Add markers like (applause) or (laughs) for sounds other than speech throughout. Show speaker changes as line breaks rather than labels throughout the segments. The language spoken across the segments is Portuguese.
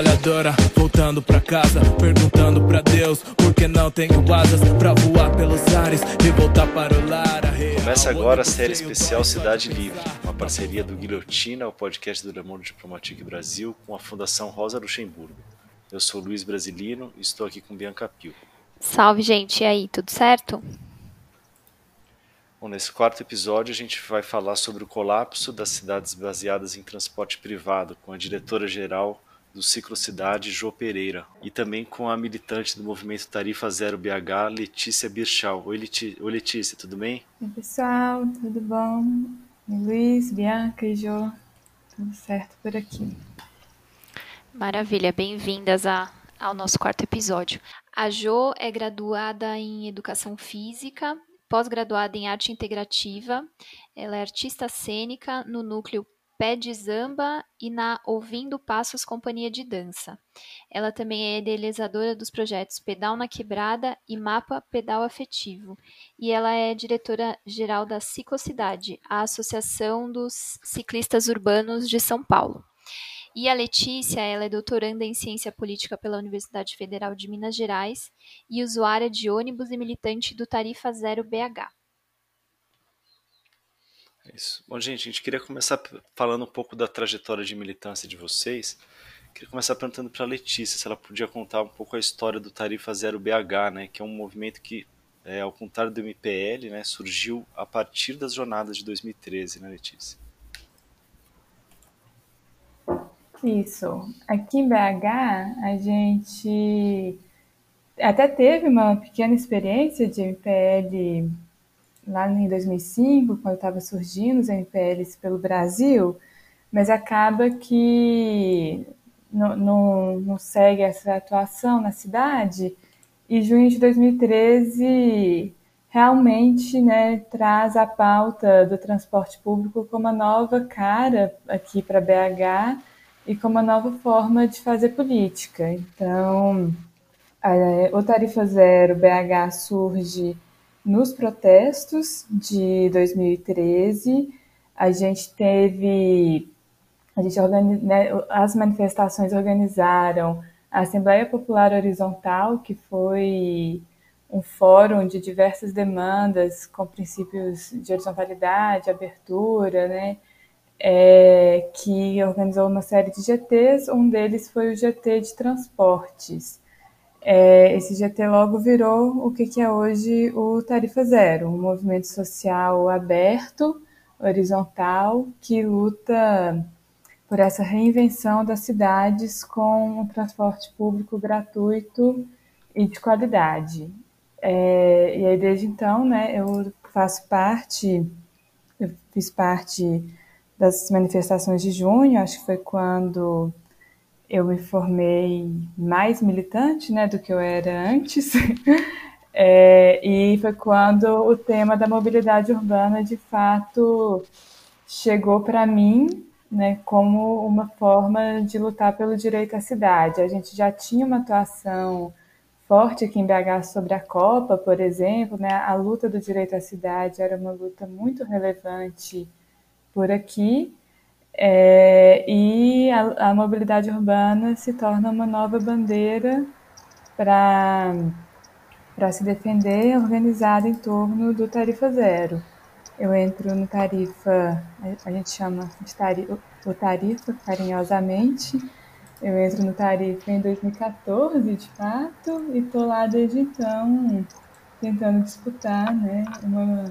trabalhadora voltando pra casa, perguntando pra Deus por que não tenho asas pra voar pelos ares e voltar para o lar.
Começa agora a série especial Cidade Livre, uma parceria do Guilhotina, o podcast do Le Monde Diplomatique Brasil, com a Fundação Rosa Luxemburgo. Eu sou Luiz Brasilino e estou aqui com Bianca Pio.
Salve, gente. E aí, tudo certo?
Bom, nesse quarto episódio a gente vai falar sobre o colapso das cidades baseadas em transporte privado, com a diretora-geral do Ciclo Cidade, Jô Pereira, e também com a militante do movimento Tarifa Zero BH, Letícia Birchal. Oi, Oi Letícia, tudo bem?
Oi, pessoal, tudo bom? Luiz, Bianca e Jô, tudo certo por aqui.
Maravilha, bem-vindas ao nosso quarto episódio. A Jo é graduada em Educação Física, pós-graduada em Arte Integrativa. Ela é artista cênica no núcleo Pé de Zamba e na Ouvindo Passos Companhia de Dança. Ela também é idealizadora dos projetos Pedal na Quebrada e Mapa Pedal Afetivo. E ela é diretora-geral da Ciclocidade, a Associação dos Ciclistas Urbanos de São Paulo. E a Letícia, ela é doutoranda em Ciência Política pela Universidade Federal de Minas Gerais e usuária de ônibus e militante do Tarifa Zero BH.
É isso. Bom, gente, a gente queria começar falando um pouco da trajetória de militância de vocês. Queria começar perguntando para a Letícia se ela podia contar um pouco a história do Tarifa Zero BH, né, que é um movimento que, é, ao contrário do MPL, né, surgiu a partir das jornadas de 2013, né, Letícia?
Isso. Aqui em BH, a gente até teve uma pequena experiência de MPL lá em 2005, quando estava surgindo os MPLs pelo Brasil, mas acaba que não, não, não segue essa atuação na cidade. E junho de 2013 realmente né, traz a pauta do transporte público como uma nova cara aqui para BH e como uma nova forma de fazer política. Então, o Tarifa Zero BH surge nos protestos de 2013. A gente teve, a gente organiz, né, as manifestações organizaram a Assembleia Popular Horizontal, que foi um fórum de diversas demandas com princípios de horizontalidade, abertura, né? é, que organizou uma série de GTs, um deles foi o GT de transportes. É, esse GT logo virou o que, que é hoje o Tarifa Zero, um movimento social aberto, horizontal, que luta por essa reinvenção das cidades com um transporte público gratuito e de qualidade. É, e aí, desde então, né, eu faço parte, eu fiz parte das manifestações de junho, acho que foi quando eu me formei mais militante né, do que eu era antes. (laughs) É, e foi quando o tema da mobilidade urbana de fato chegou para mim né, como uma forma de lutar pelo direito à cidade. A gente já tinha uma atuação forte aqui em BH sobre a Copa, por exemplo, né? a luta do direito à cidade era uma luta muito relevante por aqui. É, e a, a, mobilidade urbana se torna uma nova bandeira para se defender, organizada em torno do Tarifa Zero. Eu entro no Tarifa, a gente chama de tarifa, o Tarifa carinhosamente. Eu entro no Tarifa em 2014, de fato, e estou lá desde então tentando disputar né, uma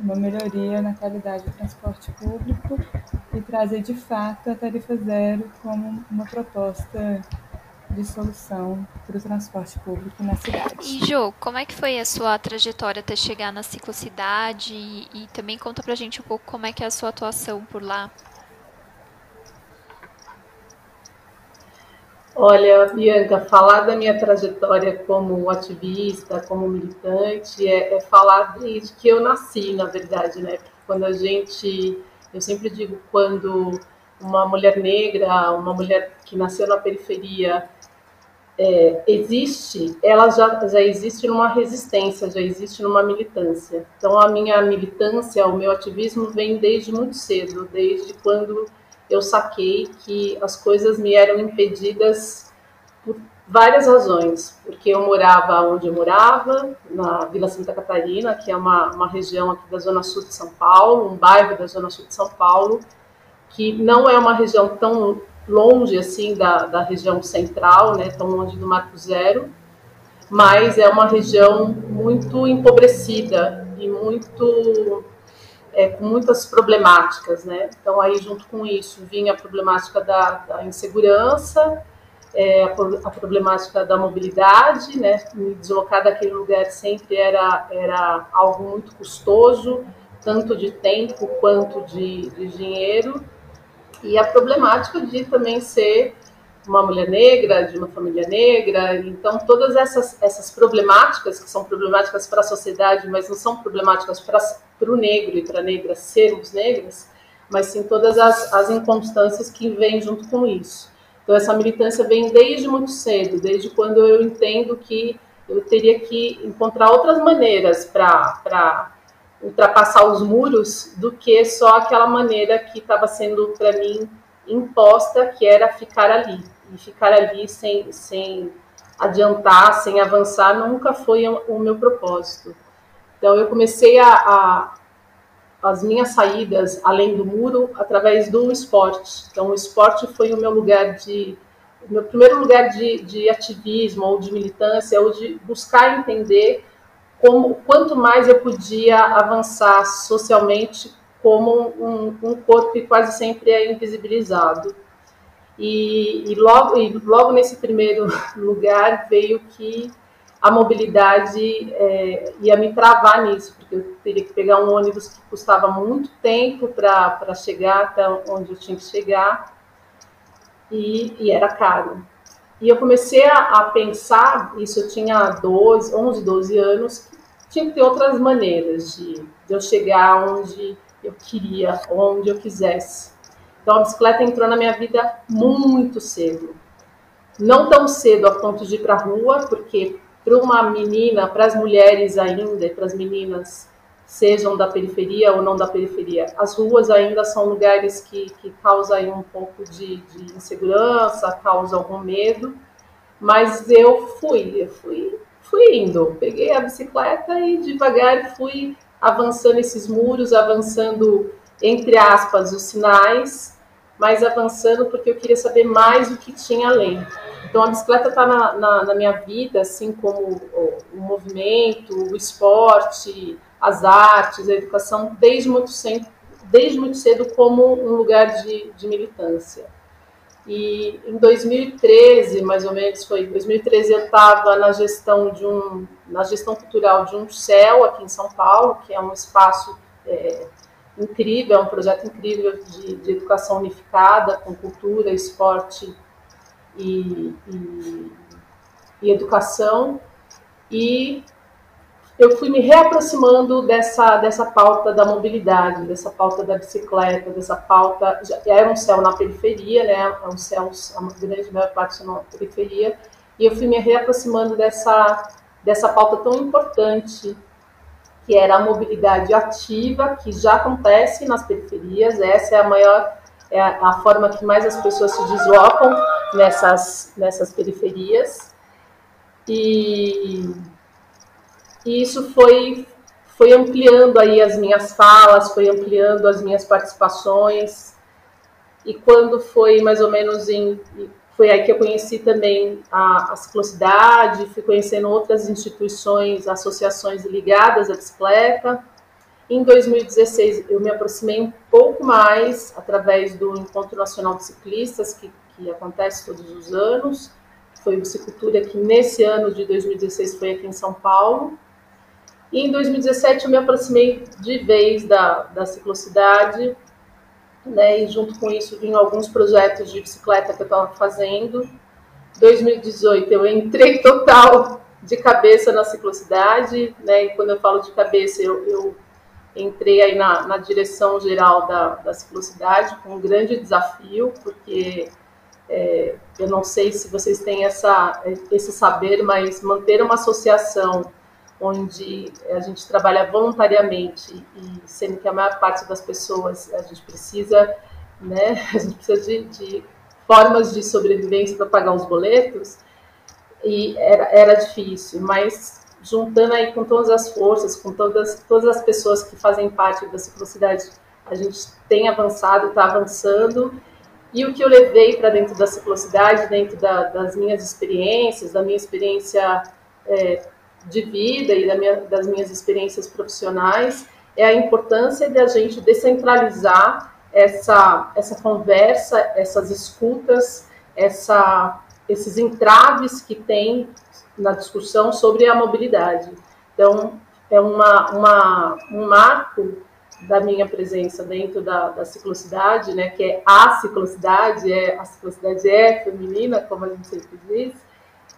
uma melhoria na qualidade do transporte público e trazer de fato a tarifa zero como uma proposta de solução para o transporte público na cidade.
E Jo, como é que foi a sua trajetória até chegar na ciclocidade e, e também conta pra gente um pouco como é que é a sua atuação por lá?
Olha, Bianca, falar da minha trajetória como ativista, como militante, é, é, falar desde que eu nasci, na verdade, né? Porque quando a gente, eu sempre digo, quando uma mulher negra, uma mulher que nasceu na periferia, é, existe, ela já, já existe numa resistência, já existe numa militância. Então, a minha militância, o meu ativismo vem desde muito cedo, desde quando eu saquei que as coisas me eram impedidas por várias razões, porque eu morava onde eu morava, na Vila Santa Catarina, que é uma, uma região aqui da Zona Sul de São Paulo, um bairro da Zona Sul de São Paulo, que não é uma região tão longe assim da, da região central, né, tão longe do Marco Zero, mas é uma região muito empobrecida e muito é, com muitas problemáticas, né? Então aí junto com isso vinha a problemática da, da insegurança, é, a, a, problemática da mobilidade, né? Me deslocar daquele lugar sempre era era algo muito custoso, tanto de tempo quanto de, de dinheiro, e a problemática de também ser uma mulher negra, de uma família negra. Então, todas essas, essas problemáticas, que são problemáticas para a sociedade, mas não são problemáticas para, para o negro e para a negra sermos negras, mas sim todas as, as inconstâncias que vêm junto com isso. Então, essa militância vem desde muito cedo, desde quando eu entendo que eu teria que encontrar outras maneiras para ultrapassar os muros do que só aquela maneira que estava sendo para mim imposta, que era ficar ali e ficar ali sem, sem adiantar, sem avançar, nunca foi o meu propósito. Então eu comecei a, a as minhas saídas além do muro através do esporte. Então o esporte foi o meu lugar de meu primeiro lugar de, de ativismo ou de militância ou de buscar entender como quanto mais eu podia avançar socialmente como um, um corpo que quase sempre é invisibilizado. E, e, logo, e logo nesse primeiro (laughs) lugar veio que a mobilidade é, ia me travar nisso, porque eu teria que pegar um ônibus que custava muito tempo para chegar até onde eu tinha que chegar, e, e era caro. E eu comecei a, a, pensar, isso eu tinha 12, 11, 12 anos, tinha que ter outras maneiras de, de eu chegar onde eu queria, onde eu quisesse. Então a bicicleta entrou na minha vida muito cedo. Não tão cedo a ponto de ir para a rua, porque para uma menina, para as mulheres ainda, para as meninas, sejam da periferia ou não da periferia, as ruas ainda são lugares que, que causam um pouco de, de insegurança, causam algum medo. Mas eu fui, eu fui, fui indo. Peguei a bicicleta e devagar fui avançando esses muros, avançando entre aspas os sinais mais avançando porque eu queria saber mais o que tinha além. Então a bicicleta está na, na, na, minha vida, assim como o, o, movimento, o esporte, as artes, a educação, desde muito, cedo, desde muito cedo como um lugar de, de militância. E em 2013, mais ou menos, foi 2013 eu estava na gestão de um, na gestão cultural de um céu aqui em São Paulo, que é um espaço é, incrível, é um projeto incrível de, de educação unificada, com cultura, esporte e, e, e, educação. E eu fui me reaproximando dessa, dessa pauta da mobilidade, dessa pauta da bicicleta, dessa pauta. Já era um céu na periferia, né? É um céu, a grande maior parte na periferia. E eu fui me reaproximando dessa, dessa pauta tão importante que era a mobilidade ativa, que já acontece nas periferias. Essa é a maior, é a, forma que mais as pessoas se deslocam nessas, nessas periferias. E, e isso foi, foi ampliando aí as minhas falas, foi ampliando as minhas participações. E quando foi mais ou menos em foi aí que eu conheci também a, a ciclocidade, fui conhecendo outras instituições, associações ligadas à bicicleta. Em 2016, eu me aproximei um pouco mais através do Encontro Nacional de Ciclistas, que, que acontece todos os anos. Foi o Bicicultura que nesse ano de 2016 foi aqui em São Paulo. E em 2017 eu me aproximei de vez da, da ciclocidade, né? E junto com isso vinham alguns projetos de bicicleta que eu estava fazendo. 2018 eu entrei (laughs) total de cabeça na ciclocidade, né? E quando eu falo de cabeça, eu, eu entrei aí na, na direção geral da, da ciclocidade com um grande desafio, porque é, eu não sei se vocês têm essa, esse saber, mas manter uma associação onde a gente trabalha voluntariamente e sendo que a maior parte das pessoas a gente precisa, né, (laughs) a gente precisa de, de formas de sobrevivência para pagar os boletos, e era, era difícil, mas juntando aí com todas as forças, com todas, todas as pessoas que fazem parte da ciclocidade, a gente tem avançado, está avançando, e o que eu levei para dentro da ciclocidade, dentro da, das minhas experiências, da minha experiência é, de vida e da minha, das minhas experiências profissionais, é a importância de a gente descentralizar essa, essa conversa, essas escutas, essa, esses entraves que tem na discussão sobre a mobilidade. Então, é uma, uma, um marco da minha presença dentro da, da ciclocidade, né, que é a ciclocidade, é, a ciclocidade é feminina, como a gente sempre diz,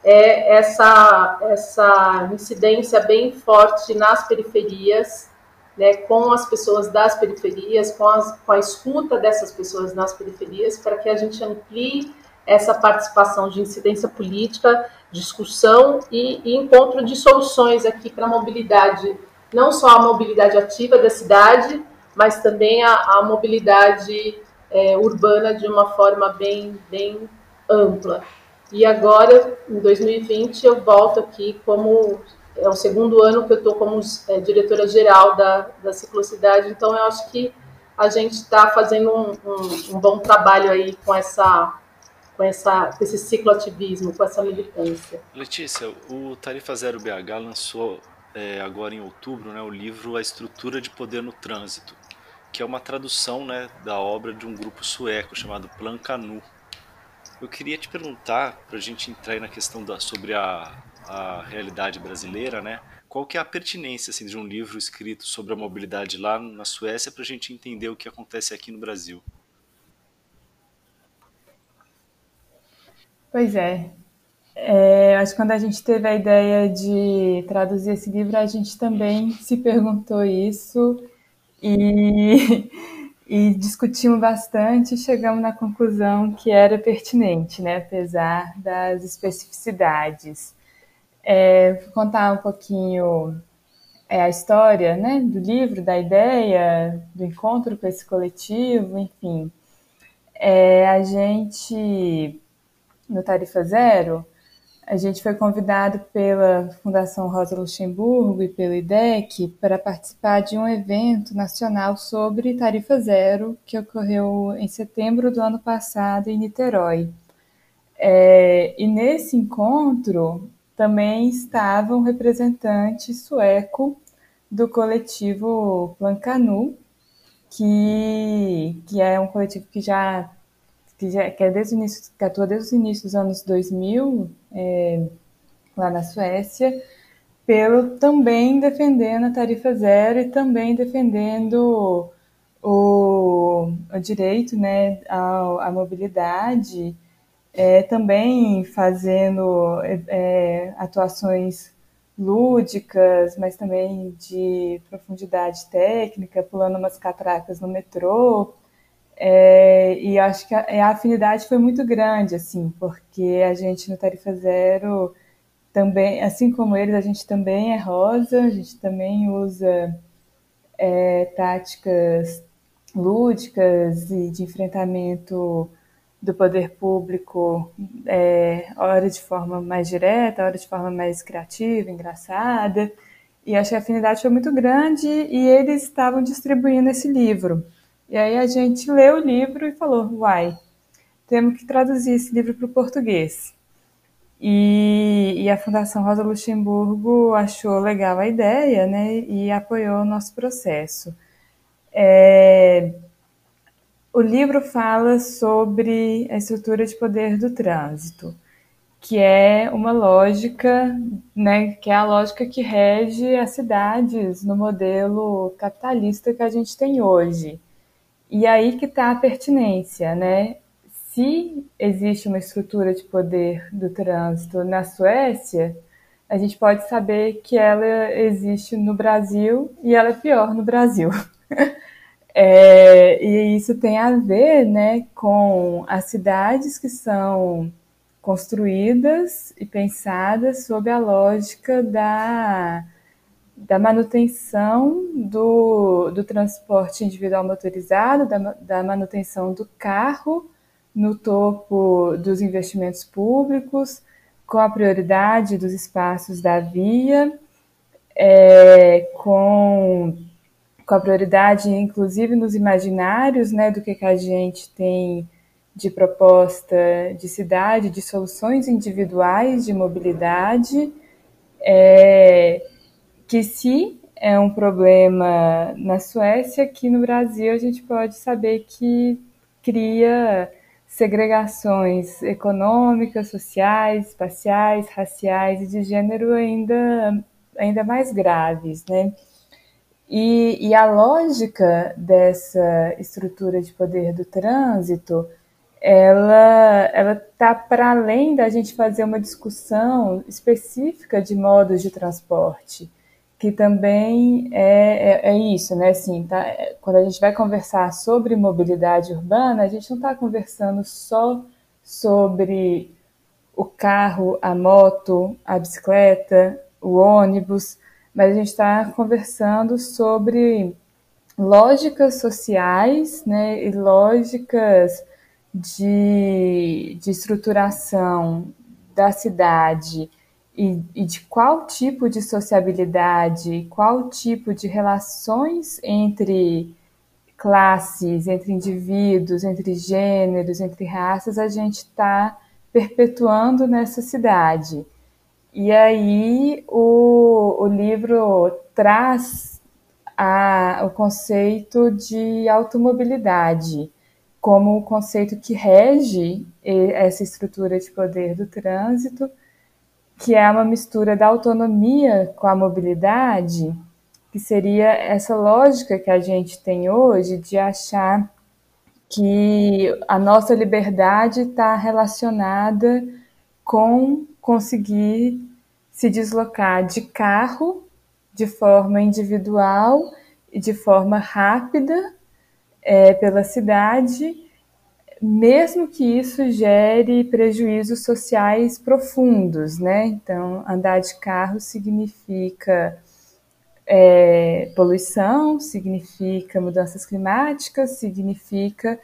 é essa, essa incidência bem forte nas periferias, né, com as pessoas das periferias, com, as, com a escuta dessas pessoas nas periferias, para que a gente amplie essa participação de incidência política, discussão e, e encontro de soluções aqui para a mobilidade, não só a mobilidade ativa da cidade, mas também a, a mobilidade é, urbana de uma forma bem, bem ampla. E agora, em 2020, eu volto aqui como é o segundo ano que eu estou como é, diretora-geral da, da Ciclocidade, então eu acho que a gente está fazendo um, um, um, bom trabalho aí com essa com essa com esse cicloativismo, com essa militância.
Letícia, o Tarifa Zero BH lançou é, agora em outubro né, o livro A Estrutura de Poder no Trânsito, que é uma tradução né, da obra de um grupo sueco chamado Plan Canu. Eu queria te perguntar, para a gente entrar aí na questão da, sobre a, a realidade brasileira, né? Qual que é a pertinência assim, de um livro escrito sobre a mobilidade lá na Suécia para a gente entender o que acontece aqui no Brasil?
Pois é. é. Acho que quando a gente teve a ideia de traduzir esse livro, a gente também se perguntou isso e, (laughs) e discutimos bastante e chegamos na conclusão que era pertinente, né? apesar das especificidades é, contar um pouquinho é, a história né, do livro, da ideia, do encontro com esse coletivo, enfim. É, a gente, no Tarifa Zero, a gente foi convidado pela Fundação Rosa Luxemburgo e pelo IDEC para participar de um evento nacional sobre tarifa zero que ocorreu em setembro do ano passado em Niterói. É, e nesse encontro, também estava um representante sueco do coletivo Plancanu, que, que é um coletivo que já que, já, que, é desde o início, que atua desde o início dos anos 2000, é, lá na Suécia, pelo também defendendo a tarifa zero e também defendendo o, o direito né, à, à mobilidade é, também fazendo é, atuações lúdicas, mas também de profundidade técnica, pulando umas catracas no metrô. É, e acho que a, a, afinidade foi muito grande, assim, porque a gente no Tarifa Zero também, assim como eles, a gente também é rosa, a gente também usa é, táticas lúdicas e de enfrentamento do poder público, é, hora de forma mais direta, hora de forma mais criativa, engraçada. E acho que a afinidade foi muito grande e eles estavam distribuindo esse livro. E aí a gente leu o livro e falou: uai, temos que traduzir esse livro para o português. E, e, a Fundação Rosa Luxemburgo achou legal a ideia né, e apoiou o nosso processo. É, o livro fala sobre a estrutura de poder do trânsito, que é uma lógica, né, que é a lógica que rege as cidades no modelo capitalista que a gente tem hoje. E aí que está a pertinência, né? Se existe uma estrutura de poder do trânsito na Suécia, a gente pode saber que ela existe no Brasil e ela é pior no Brasil. (laughs) É, e isso tem a ver né, com as cidades que são construídas e pensadas sob a lógica da, da manutenção do, do transporte individual motorizado, da, da manutenção do carro no topo dos investimentos públicos, com a prioridade dos espaços da via, é, com, com a prioridade, inclusive, nos imaginários né, do que, que a gente tem de proposta de cidade, de soluções individuais de mobilidade, é, que se é um problema na Suécia, aqui no Brasil a gente pode saber que cria segregações econômicas, sociais, espaciais, raciais e de gênero ainda, ainda mais graves, né? E, e a lógica dessa estrutura de poder do trânsito ela ela está para além da gente fazer uma discussão específica de modos de transporte, que também é, é, é isso, né? Assim, tá, quando a gente vai conversar sobre mobilidade urbana, a gente não está conversando só sobre o carro, a moto, a bicicleta, o ônibus, mas a gente está conversando sobre lógicas sociais, né? E lógicas de, de estruturação da cidade e, e, de qual tipo de sociabilidade, qual tipo de relações entre classes, entre indivíduos, entre gêneros, entre raças, a gente está perpetuando nessa cidade. E aí o, o livro traz a, o conceito de automobilidade como o conceito que rege essa estrutura de poder do trânsito, que é uma mistura da autonomia com a mobilidade, que seria essa lógica que a gente tem hoje de achar que a nossa liberdade está relacionada com conseguir se deslocar de carro de forma individual e de forma rápida é, pela cidade, mesmo que isso gere prejuízos sociais profundos, né? Então, andar de carro significa é, poluição, significa mudanças climáticas, significa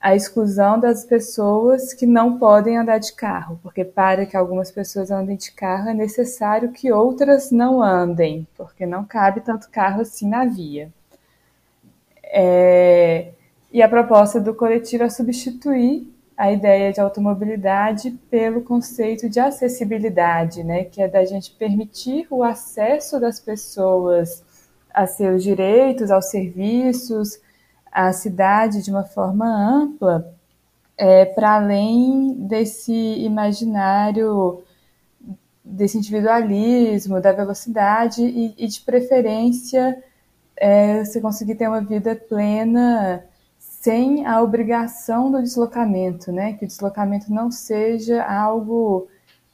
a exclusão das pessoas que não podem andar de carro, porque para que algumas pessoas andem de carro é necessário que outras não andem, porque não cabe tanto carro assim na via. É, e a proposta do coletivo é substituir a ideia de automobilidade pelo conceito de acessibilidade, né, que é da gente permitir o acesso das pessoas a seus direitos, aos serviços, à cidade de uma forma ampla, é, para além desse imaginário desse individualismo, da velocidade e, e de preferência é você conseguir ter uma vida plena sem a obrigação do deslocamento, né? Que o deslocamento não seja algo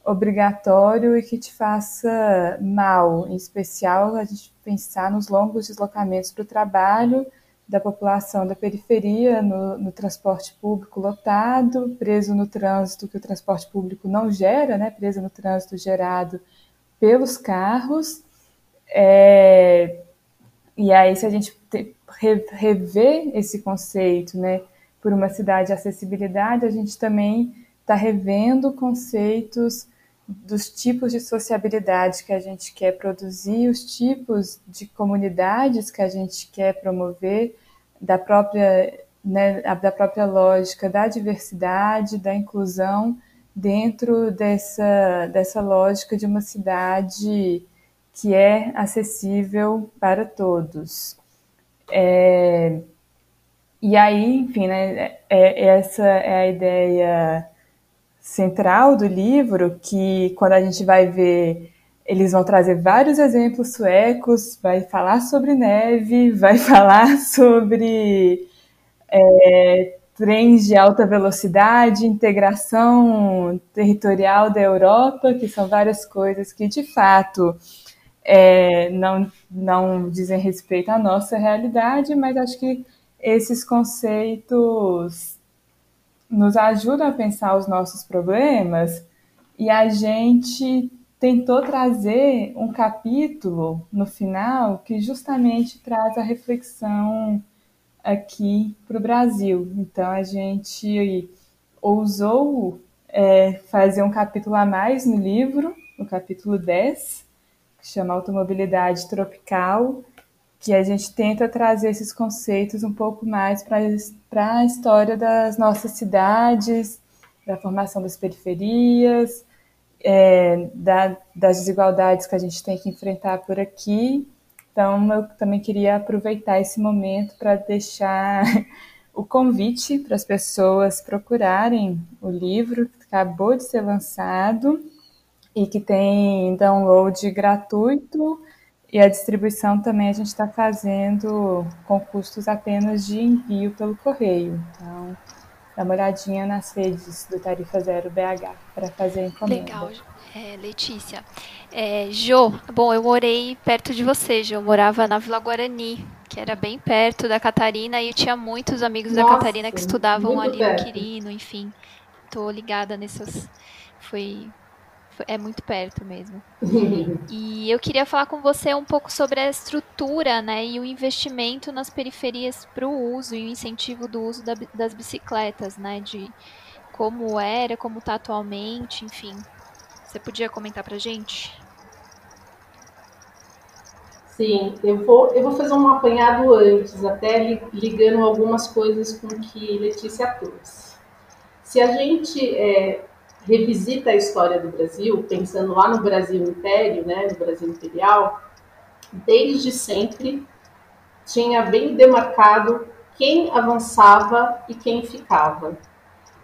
obrigatório e que te faça mal, em especial a gente pensar nos longos deslocamentos para o trabalho da população da periferia no, no, transporte público lotado, preso no trânsito que o transporte público não gera, né? Preso no trânsito gerado pelos carros. É, e aí, se a gente rever esse conceito, né, por uma cidade de acessibilidade, a gente também está revendo conceitos dos tipos de sociabilidade que a gente quer produzir, os tipos de comunidades que a gente quer promover, da própria, né, da própria lógica da diversidade, da inclusão dentro dessa, dessa lógica de uma cidade que é acessível para todos. É, e aí, enfim, né, é, é, essa é a ideia central do livro, que quando a gente vai ver, eles vão trazer vários exemplos suecos, vai falar sobre neve, (laughs) vai falar sobre é, trens de alta velocidade, integração territorial da Europa, que são várias coisas que, de fato, é, não, não dizem respeito à nossa realidade, mas acho que esses conceitos nos ajudam a pensar os nossos problemas e a gente tentou trazer um capítulo no final que justamente traz a reflexão aqui para o Brasil. Então a gente ousou é, fazer um capítulo a mais no livro, no capítulo 10, que chama Automobilidade Tropical, que a gente tenta trazer esses conceitos um pouco mais para a história das nossas cidades, da formação das periferias, é, da, das desigualdades que a gente tem que enfrentar por aqui. Então, eu também queria aproveitar esse momento para deixar (laughs) o convite para as pessoas procurarem o livro que acabou de ser lançado e que tem download gratuito e a distribuição também a gente está fazendo com custos apenas de envio pelo correio. Então, dá uma olhadinha nas redes do Tarifa Zero BH para fazer a encomenda.
Legal, é, Letícia. É, jo, bom, eu morei perto de você, Jo. Eu morava na Vila Guarani, que era bem perto da Catarina, e eu tinha muitos amigos Nossa, da Catarina que estudavam ali perto. no Quirino, enfim. Tô ligada nessas. Foi é muito perto mesmo. e eu queria falar com você um pouco sobre a estrutura né, e o investimento nas periferias para o uso e o incentivo do uso da, das bicicletas, né? De como era, como está atualmente, enfim. Você podia comentar para gente?
Sim, eu vou, eu vou fazer um apanhado antes, até ligando algumas coisas com que Letícia trouxe. Se a gente é, revisita a história do Brasil, pensando lá no Brasil Império, né, no Brasil Imperial, desde sempre tinha bem demarcado quem avançava e quem ficava.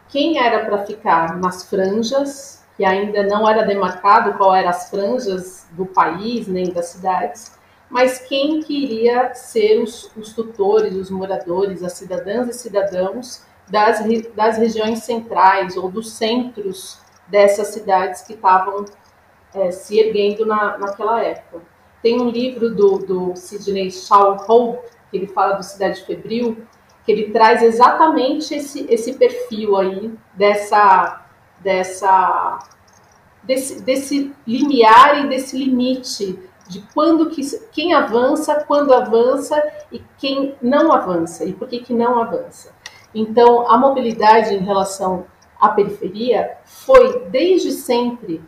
Quem era para ficar nas franjas, que ainda não era demarcado qual eram as franjas do país nem das cidades, mas quem queria ser os, os tutores, os moradores, as cidadãs e cidadãos das, das regiões centrais ou dos centros dessas cidades que estavam é, se erguendo na, naquela época. Tem um livro do, do Sidney Hope, que ele fala do Cidade Febril, que ele traz exatamente esse, esse perfil aí dessa, dessa desse, desse limiar e desse limite de quando que quem avança, quando avança e quem não avança e por que que não avança. Então, a mobilidade em relação à periferia foi desde sempre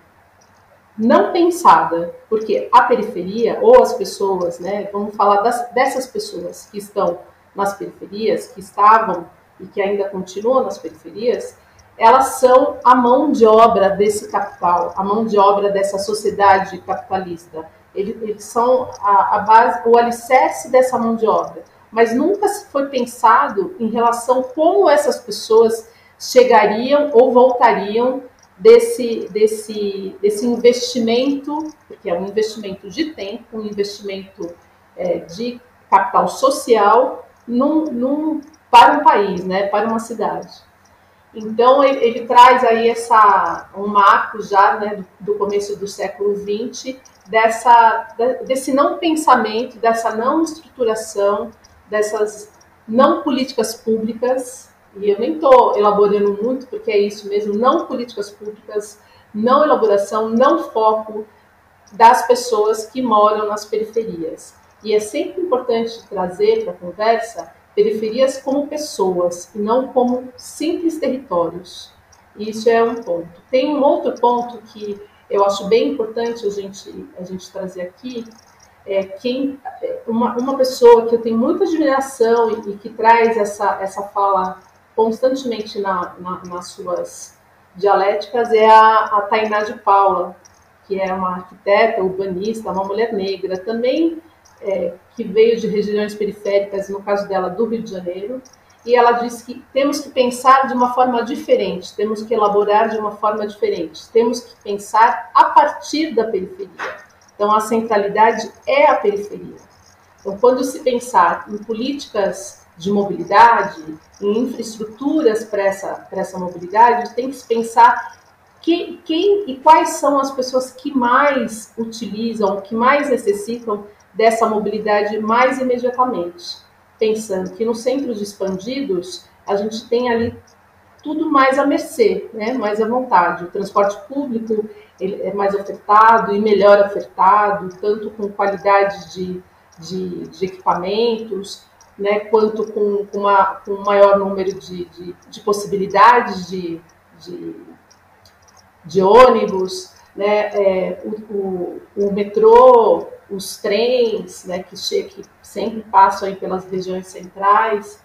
não pensada, porque a periferia ou as pessoas, né, vamos falar das, dessas pessoas que estão nas periferias, que estavam e que ainda continuam nas periferias, elas são a mão de obra desse capital, a mão de obra dessa sociedade capitalista. Eles, eles são a, a base, o alicerce dessa mão de obra mas nunca foi pensado em relação como essas pessoas chegariam ou voltariam desse, desse, desse investimento, que é um investimento de tempo, um investimento é, de capital social num, num, para um país, né, para uma cidade. Então ele, ele traz aí essa um marco já né, do, do começo do século XX dessa desse não pensamento, dessa não estruturação dessas não políticas públicas, e eu nem estou elaborando muito, porque é isso mesmo, não políticas públicas, não elaboração, não foco das pessoas que moram nas periferias. E é sempre importante trazer para a conversa periferias como pessoas e não como simples territórios. Isso é um ponto. Tem um outro ponto que eu acho bem importante a gente, a gente trazer aqui, é, quem, uma, uma pessoa que eu tenho muita admiração e, e que traz essa, essa fala constantemente na, na, nas suas dialéticas é a, a Tainá de Paula, que é uma arquiteta, urbanista, uma mulher negra, também é, que veio de regiões periféricas, no caso dela, do Rio de Janeiro, e ela diz que temos que pensar de uma forma diferente, temos que elaborar de uma forma diferente, temos que pensar a partir da periferia. Então, a centralidade é a periferia. Então, quando se pensar em políticas de mobilidade, em infraestruturas para essa, para essa mobilidade, tem que se pensar que, quem e quais são as pessoas que mais utilizam, que mais necessitam dessa mobilidade mais imediatamente. Pensando que nos centros expandidos, a gente tem ali tudo mais à mercê, né? mais à vontade. O transporte público ele é mais ofertado e melhor ofertado, tanto com qualidade de, de, de equipamentos, né, quanto com, com, uma, com um maior número de, de, de possibilidades de, de, de ônibus, né, é, o, o, o, metrô, os trens, né, que, que sempre passam aí pelas regiões centrais.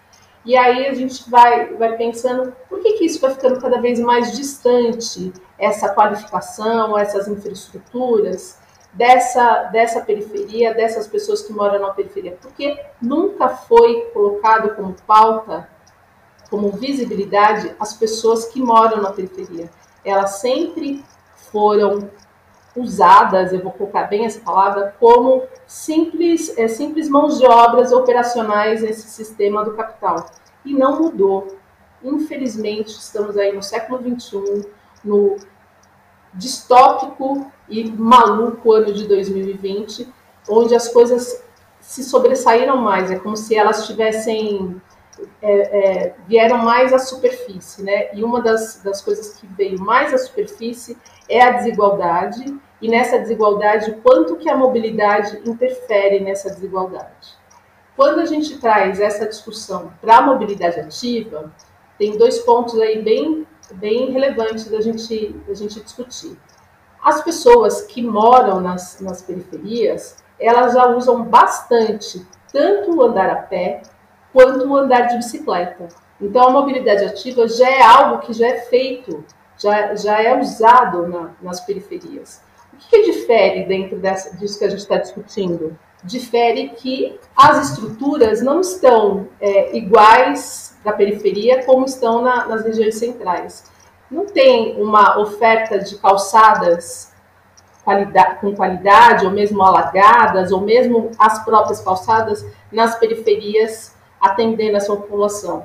E aí a gente vai, vai pensando por que, que isso vai ficando cada vez mais distante, essa qualificação, essas infraestruturas dessa, dessa periferia, dessas pessoas que moram na periferia, porque nunca foi colocado como pauta, como visibilidade, as pessoas que moram na periferia. Elas sempre foram usadas, eu vou colocar bem essa palavra, como simples, é, simples mãos de obras operacionais nesse sistema do capital. E não mudou. Infelizmente, estamos aí no século XXI, no distópico e maluco ano de 2020, onde as coisas se sobressaíram mais. É como se elas tivessem é, é, vieram mais à superfície, né? E uma das, das coisas que veio mais à superfície é a desigualdade e nessa desigualdade, quanto que a mobilidade interfere nessa desigualdade. Quando a gente traz essa discussão para a mobilidade ativa, tem dois pontos aí bem, bem relevantes da gente, da gente discutir. As pessoas que moram nas, nas periferias, elas já usam bastante tanto o andar a pé quanto o andar de bicicleta. Então, a mobilidade ativa já é algo que já é feito, já, já é usado na, nas periferias. O que, difere dentro dessa, disso que a gente está discutindo? Difere que as estruturas não estão é, iguais da periferia como estão na, nas regiões centrais. Não tem uma oferta de calçadas qualidade, com qualidade, ou mesmo alagadas, ou mesmo as próprias calçadas nas periferias atendendo essa população.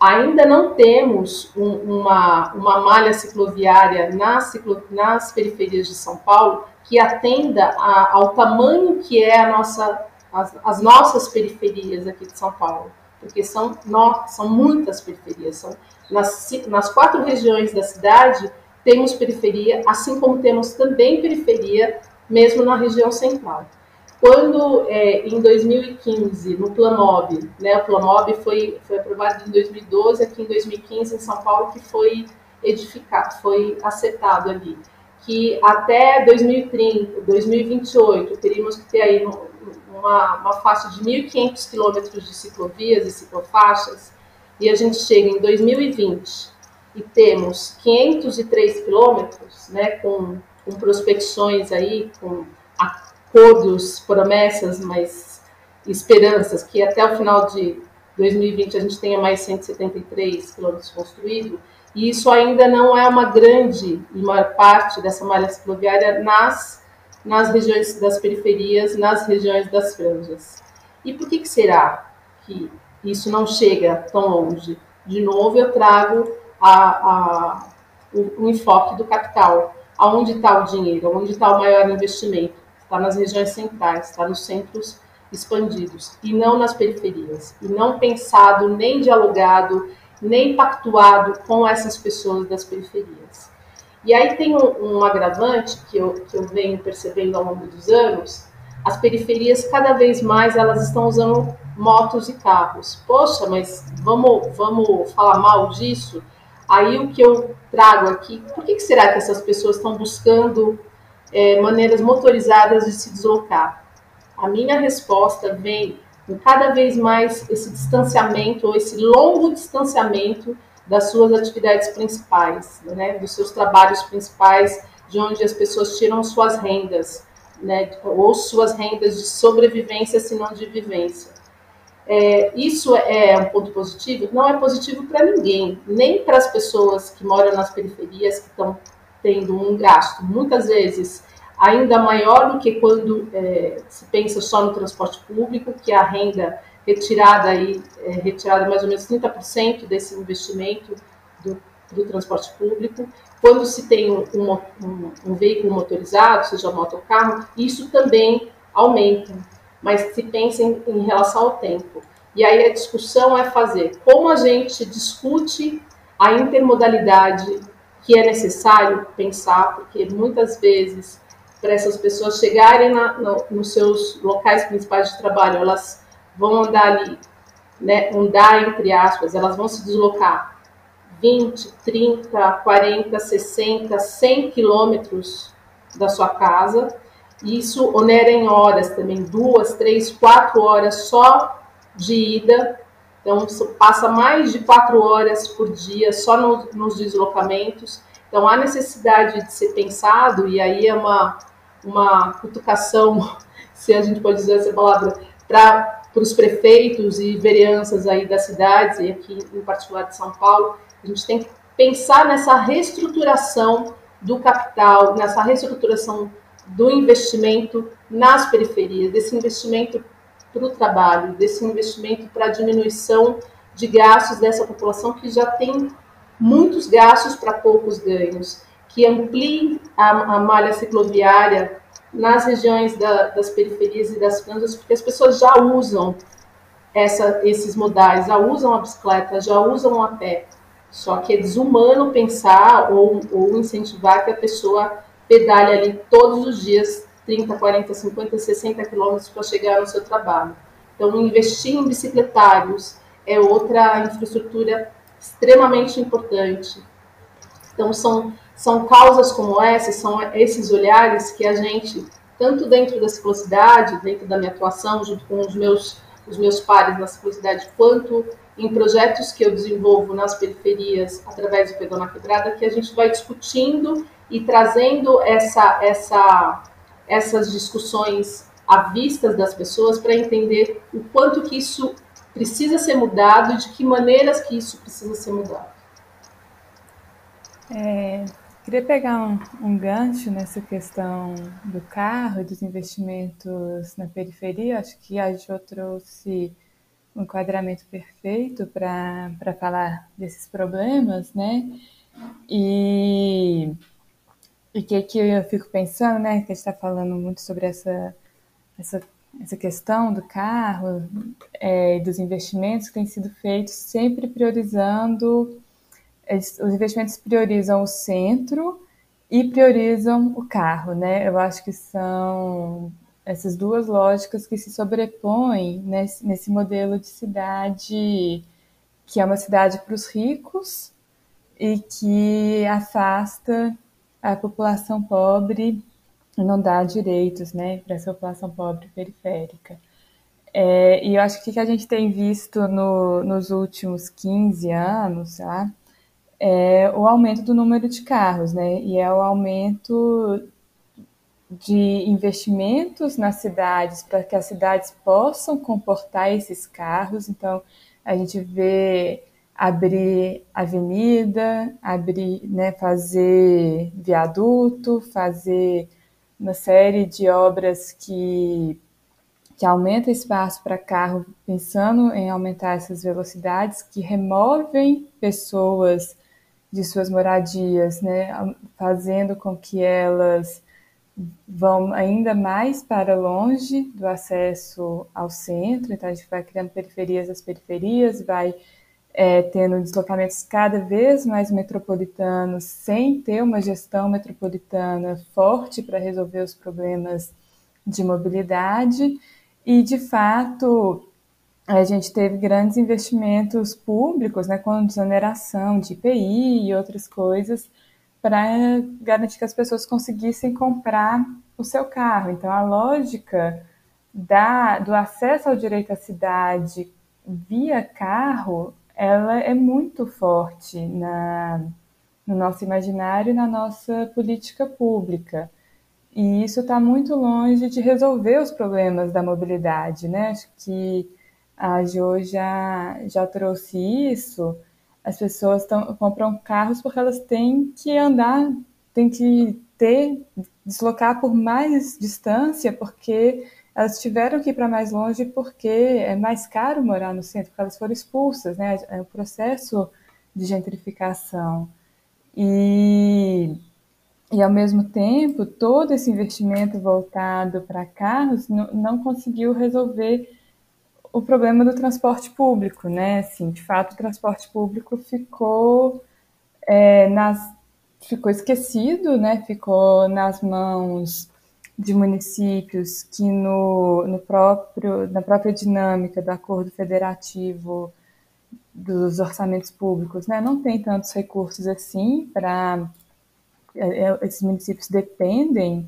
Ainda não temos um, uma, uma malha cicloviária nas, ciclo, nas periferias de São Paulo que atenda a, ao tamanho que é a nossa, as, as, nossas periferias aqui de São Paulo, porque são, no, são muitas periferias. São, nas, nas quatro regiões da cidade temos periferia, assim como temos também periferia, mesmo na região central. Quando, é, em 2015, no Plamob, né, o Plamob foi, foi aprovado em 2012, aqui em 2015, em São Paulo, que foi edificado, foi acertado ali, que até 2030, 2028, teríamos que ter aí uma, uma faixa de 1.500 quilômetros de ciclovias e ciclofaixas, e a gente chega em 2020 e temos 503 quilômetros, né, com, com prospecções aí, com acordos, promessas, mas esperanças que até o final de 2020 a gente tenha mais 173 quilômetros construídos, e isso ainda não é uma grande e maior parte dessa malha cicloviária nas, nas regiões das periferias, nas regiões das franjas. E por que, que será que isso não chega tão longe? De novo, eu trago a, a, o, o enfoque do capital. Aonde está o dinheiro? Aonde está o maior investimento? Está nas regiões centrais, está nos centros expandidos e não nas periferias, e não pensado, nem dialogado, nem pactuado com essas pessoas das periferias. E aí tem um, um agravante que eu, que eu venho percebendo ao longo dos anos, as periferias cada vez mais elas estão usando motos e carros. Poxa, mas vamos, vamos falar mal disso? Aí o que eu trago aqui, por que, que será que essas pessoas estão buscando é, maneiras motorizadas de se deslocar. A minha resposta vem com cada vez mais esse distanciamento, ou esse longo distanciamento das suas atividades principais, né, dos seus trabalhos principais, de onde as pessoas tiram suas rendas, né, ou suas rendas de sobrevivência, se não de vivência. É, isso é um ponto positivo? Não é positivo para ninguém, nem para as pessoas que moram nas periferias, que estão tendo um gasto muitas vezes ainda maior do que quando é, se pensa só no transporte público, que a renda retirada aí é retirada mais ou menos 30% desse investimento do, do, transporte público. Quando se tem um, um, um, veículo motorizado, seja moto ou carro, isso também aumenta, mas se pensa em, em relação ao tempo. E aí a discussão é fazer como a gente discute a intermodalidade que é necessário pensar, porque muitas vezes para essas pessoas chegarem na, no, nos seus locais principais de trabalho, elas vão andar ali, né, andar entre aspas, elas vão se deslocar 20, 30, 40, 60, 100 quilômetros da sua casa. Isso onera em horas também, duas, três, quatro horas só de ida. Então, passa mais de quatro horas por dia só no, nos deslocamentos. Então, há necessidade de ser pensado, e aí é uma, uma cutucação, (laughs) se a gente pode dizer essa palavra, para os prefeitos e vereanças aí das cidades, e aqui em particular de São Paulo, a gente tem que pensar nessa reestruturação do capital, nessa reestruturação do investimento nas periferias, desse investimento para o trabalho, desse investimento para a diminuição de gastos dessa população que já tem muitos gastos para poucos ganhos, que amplie a, a malha cicloviária nas regiões da, das periferias e das franjas, porque as pessoas já usam essa, esses modais, já usam a bicicleta, já usam a pé. Só que é desumano pensar ou, ou incentivar que a pessoa pedale ali todos os dias 30, 40, 50, 60 quilômetros para chegar no seu trabalho. Então, investir em bicicletários é outra infraestrutura extremamente importante. Então, são, são causas como essas, são esses olhares que a gente, tanto dentro da ciclocidade, dentro da minha atuação, junto com os meus, os meus pares na ciclocidade, quanto em projetos que eu desenvolvo nas periferias através do Pedal na Quebrada, que a gente vai discutindo e trazendo essa, essa, essas discussões à vista das pessoas para entender o quanto que isso precisa ser mudado e de que maneiras que isso precisa ser mudado.
É, queria pegar um, um, gancho nessa questão do carro dos investimentos na periferia. Acho que a Jo trouxe um enquadramento perfeito para falar desses problemas, né? E o que, que eu fico pensando, né? Que a gente está falando muito sobre essa, essa, essa questão do carro é, e dos investimentos que têm sido feitos, sempre priorizando. Os investimentos priorizam o centro e priorizam o carro, né? Eu acho que são essas duas lógicas que se sobrepõem nesse, nesse modelo de cidade que é uma cidade para os ricos e que afasta a população pobre não dá direitos né, para essa população pobre periférica. É, e eu acho que o que a gente tem visto no, nos últimos 15 anos tá, é o aumento do número de carros, né? E é o aumento de investimentos nas cidades para que as cidades possam comportar esses carros. Então, a gente vê abrir avenida, abrir, né, fazer viaduto, fazer uma série de obras que, que aumenta espaço para carro, pensando em aumentar essas velocidades, que removem pessoas de suas moradias, né, fazendo com que elas vão ainda mais para longe do acesso ao centro, então a gente vai criando periferias das periferias, vai é, tendo deslocamentos cada vez mais metropolitanos, sem ter uma gestão metropolitana forte para resolver os problemas de mobilidade, e de fato a gente teve grandes investimentos públicos, né, com desoneração de IPI e outras coisas, para garantir que as pessoas conseguissem comprar o seu carro. Então, a lógica da, do acesso ao direito à cidade via carro, ela é muito forte na, no nosso imaginário e na nossa política pública. E isso está muito longe de resolver os problemas da mobilidade, né? Acho que a Jo já, já trouxe isso as pessoas tão, compram carros porque elas têm que andar, têm que ter, deslocar por mais distância, porque elas tiveram que ir para mais longe porque é mais caro morar no centro, porque elas foram expulsas, né? É um processo de gentrificação. E, e ao mesmo tempo, todo esse investimento voltado para carros não, não conseguiu resolver o problema do transporte público, né? Assim, de fato, o transporte público ficou é, nas ficou esquecido, né? Ficou nas mãos de municípios que no, no próprio na própria dinâmica do acordo federativo dos orçamentos públicos, né, não tem tantos recursos assim para é, é, esses municípios dependem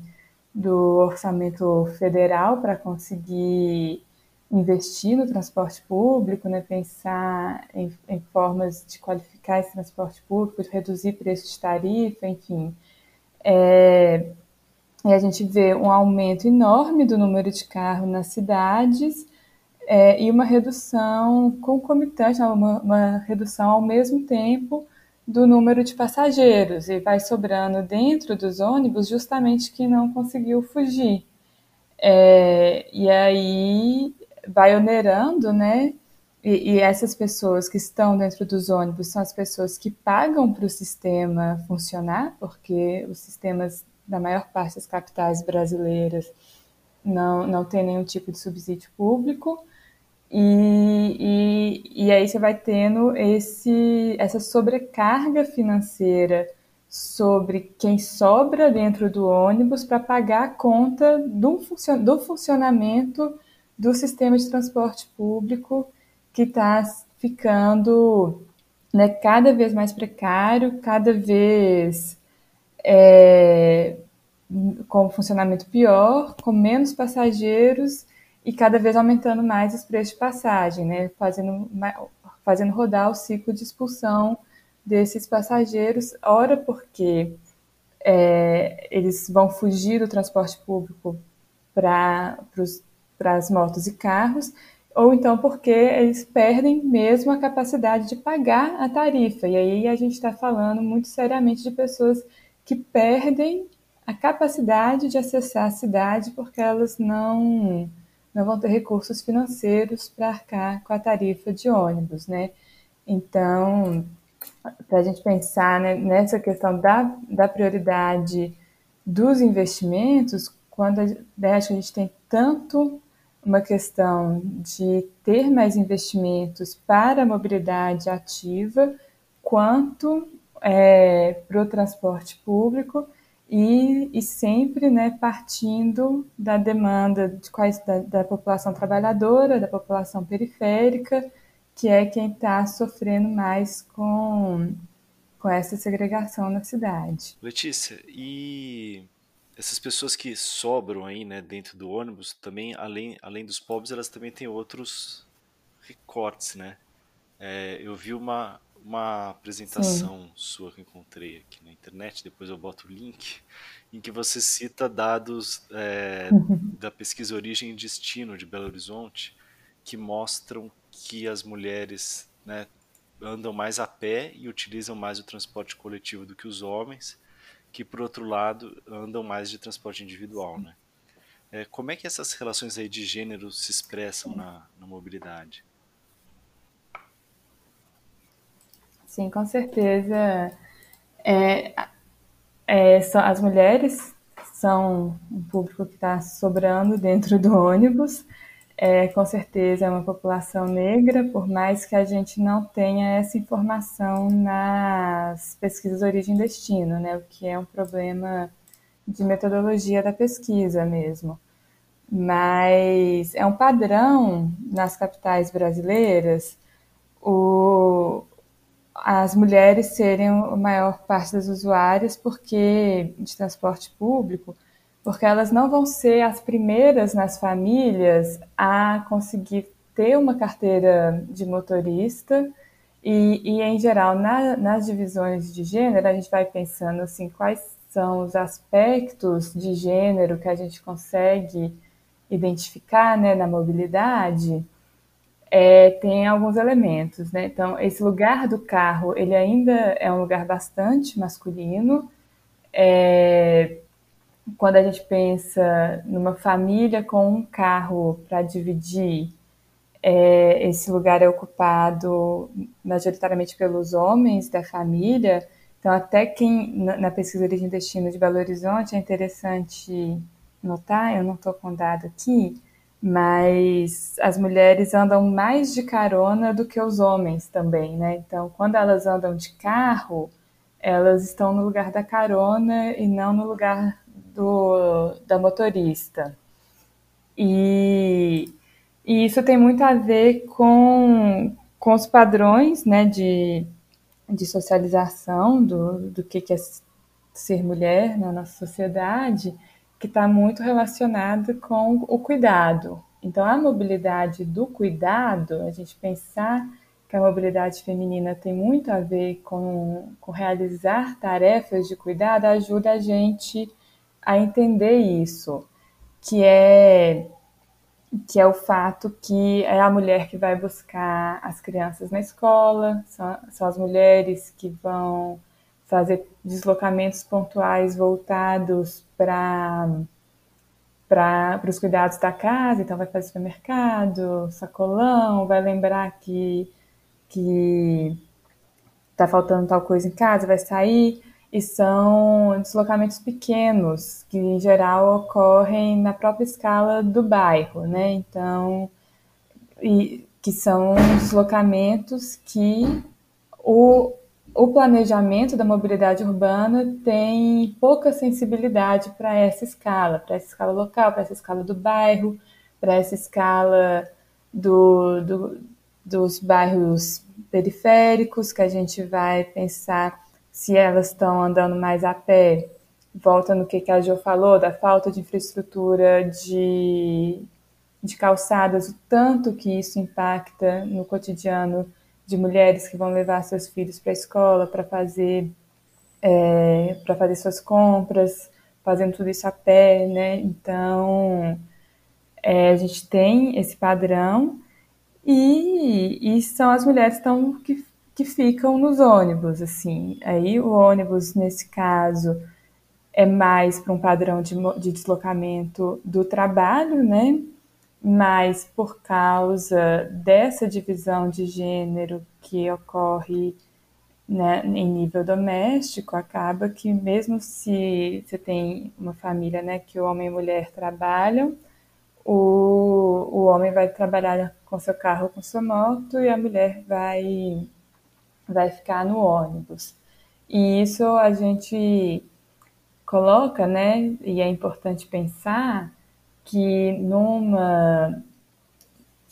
do orçamento federal para conseguir investir no transporte público, né, pensar em, em, formas de qualificar esse transporte público, de reduzir preço de tarifa, enfim. É, e a gente vê um aumento enorme do número de carros nas cidades é, e uma redução concomitante, uma, uma redução ao mesmo tempo do número de passageiros e vai sobrando dentro dos ônibus justamente que não conseguiu fugir. É, e aí vai onerando, né? E, e, essas pessoas que estão dentro dos ônibus são as pessoas que pagam para o sistema funcionar, porque os sistemas da maior parte das capitais brasileiras não, não tem nenhum tipo de subsídio público. E, e, e aí você vai tendo esse, essa sobrecarga financeira sobre quem sobra dentro do ônibus para pagar a conta do, do funcionamento do sistema de transporte público que está ficando né, cada vez mais precário, cada vez é, com funcionamento pior, com menos passageiros e cada vez aumentando mais os preços de passagem, né? fazendo, fazendo rodar o ciclo de expulsão desses passageiros, ora porque é, eles vão fugir do transporte público para as motos e carros, ou então porque eles perdem mesmo a capacidade de pagar a tarifa. E aí a gente está falando muito seriamente de pessoas que perdem a capacidade de acessar a cidade porque elas não não vão ter recursos financeiros para arcar com a tarifa de ônibus, né? Então, para a gente pensar né, nessa questão da, da prioridade dos investimentos, quando a, né, a gente tem tanto uma questão de ter mais investimentos para a mobilidade ativa, quanto é, para o transporte público, e, e sempre né, partindo da demanda de quais, da, da população trabalhadora, da população periférica, que é quem está sofrendo mais com, com essa segregação na cidade.
Letícia, e essas pessoas que sobram aí né, dentro do ônibus, também, além, além dos pobres, elas também têm outros recortes, né? É, eu vi uma, uma apresentação Sim. sua que encontrei aqui na internet, depois eu boto o link, em que você cita dados é, uhum. da pesquisa Origem e Destino de Belo Horizonte, que mostram que as mulheres né, andam mais a pé e utilizam mais o transporte coletivo do que os homens, que por outro lado andam mais de transporte individual, né? É, como é que essas relações aí de gênero se expressam na, na mobilidade?
Sim, com certeza. É, é, as mulheres são um público que está sobrando dentro do ônibus. É, com certeza é uma população negra, por mais que a gente não tenha essa informação nas pesquisas origem e destino, né, o que é um problema de metodologia da pesquisa mesmo. Mas é um padrão nas capitais brasileiras o, as mulheres serem a maior parte das usuárias porque de transporte público, porque elas não vão ser as primeiras nas famílias a conseguir ter uma carteira de motorista. E, e em geral, na, nas divisões de gênero, a gente vai pensando assim, quais são os aspectos de gênero que a gente consegue identificar né, na mobilidade, é, tem alguns elementos, né? Então, esse lugar do carro, ele ainda é um lugar bastante masculino. É, quando a gente pensa numa família com um carro para dividir, é, esse lugar é ocupado majoritariamente pelos homens da família. Então, até quem, na pesquisa Origem e Destino de Belo Horizonte, é interessante notar, eu não estou com dado aqui, mas as mulheres andam mais de carona do que os homens também, né? Então, quando elas andam de carro, elas estão no lugar da carona e não no lugar do, da motorista. E, e isso tem muito a ver com, com os padrões né, de, de socialização do, do que, que é ser mulher na nossa sociedade, que está muito relacionado com o cuidado. Então, a mobilidade do cuidado, a gente pensar que a mobilidade feminina tem muito a ver com, com realizar tarefas de cuidado, ajuda a gente a entender isso, que é que é o fato que é a mulher que vai buscar as crianças na escola, são, são as mulheres que vão fazer deslocamentos pontuais voltados para para os cuidados da casa, então vai fazer supermercado, sacolão, vai lembrar que que está faltando tal coisa em casa, vai sair, e são deslocamentos pequenos, que em geral ocorrem na própria escala do bairro, né? Então, e, que são deslocamentos que o, o planejamento da mobilidade urbana tem pouca sensibilidade para essa escala, para essa escala local, para essa escala do bairro, para essa escala do, do, dos bairros periféricos, que a gente vai pensar se elas estão andando mais a pé, volta no que, a Jo falou, da falta de infraestrutura de, de calçadas, o tanto que isso impacta no cotidiano de mulheres que vão levar seus filhos para a escola para fazer é, para fazer suas compras, fazendo tudo isso a pé, né? Então é, a gente tem esse padrão e, e são as mulheres tão, que, que ficam nos ônibus, assim. Aí o ônibus, nesse caso, é mais para um padrão de, de deslocamento do trabalho, né? Mas por causa dessa divisão de gênero que ocorre né, em nível doméstico, acaba que mesmo se você tem uma família né, que o homem e mulher trabalham, o, o homem vai trabalhar com seu carro, com sua moto, e a mulher vai, vai ficar no ônibus. E isso a gente coloca, né, e é importante pensar que numa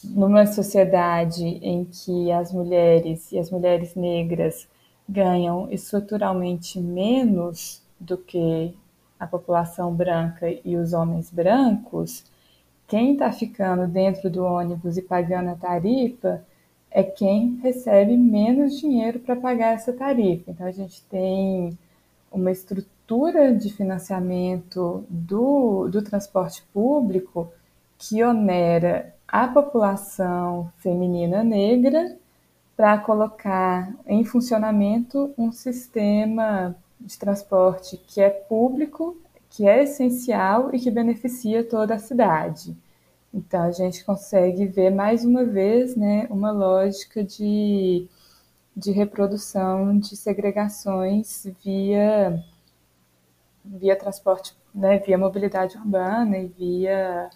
numa sociedade em que as mulheres e as mulheres negras ganham estruturalmente menos do que a população branca e os homens brancos, quem está ficando dentro do ônibus e pagando a tarifa é quem recebe menos dinheiro para pagar essa tarifa. Então, a gente tem uma estrutura de financiamento do, do transporte público que onera a população feminina negra para colocar em funcionamento um sistema de transporte que é público que é essencial e que beneficia toda a cidade. Então a gente consegue ver mais uma vez né, uma lógica de, de reprodução de segregações via, via transporte, né, via mobilidade urbana e via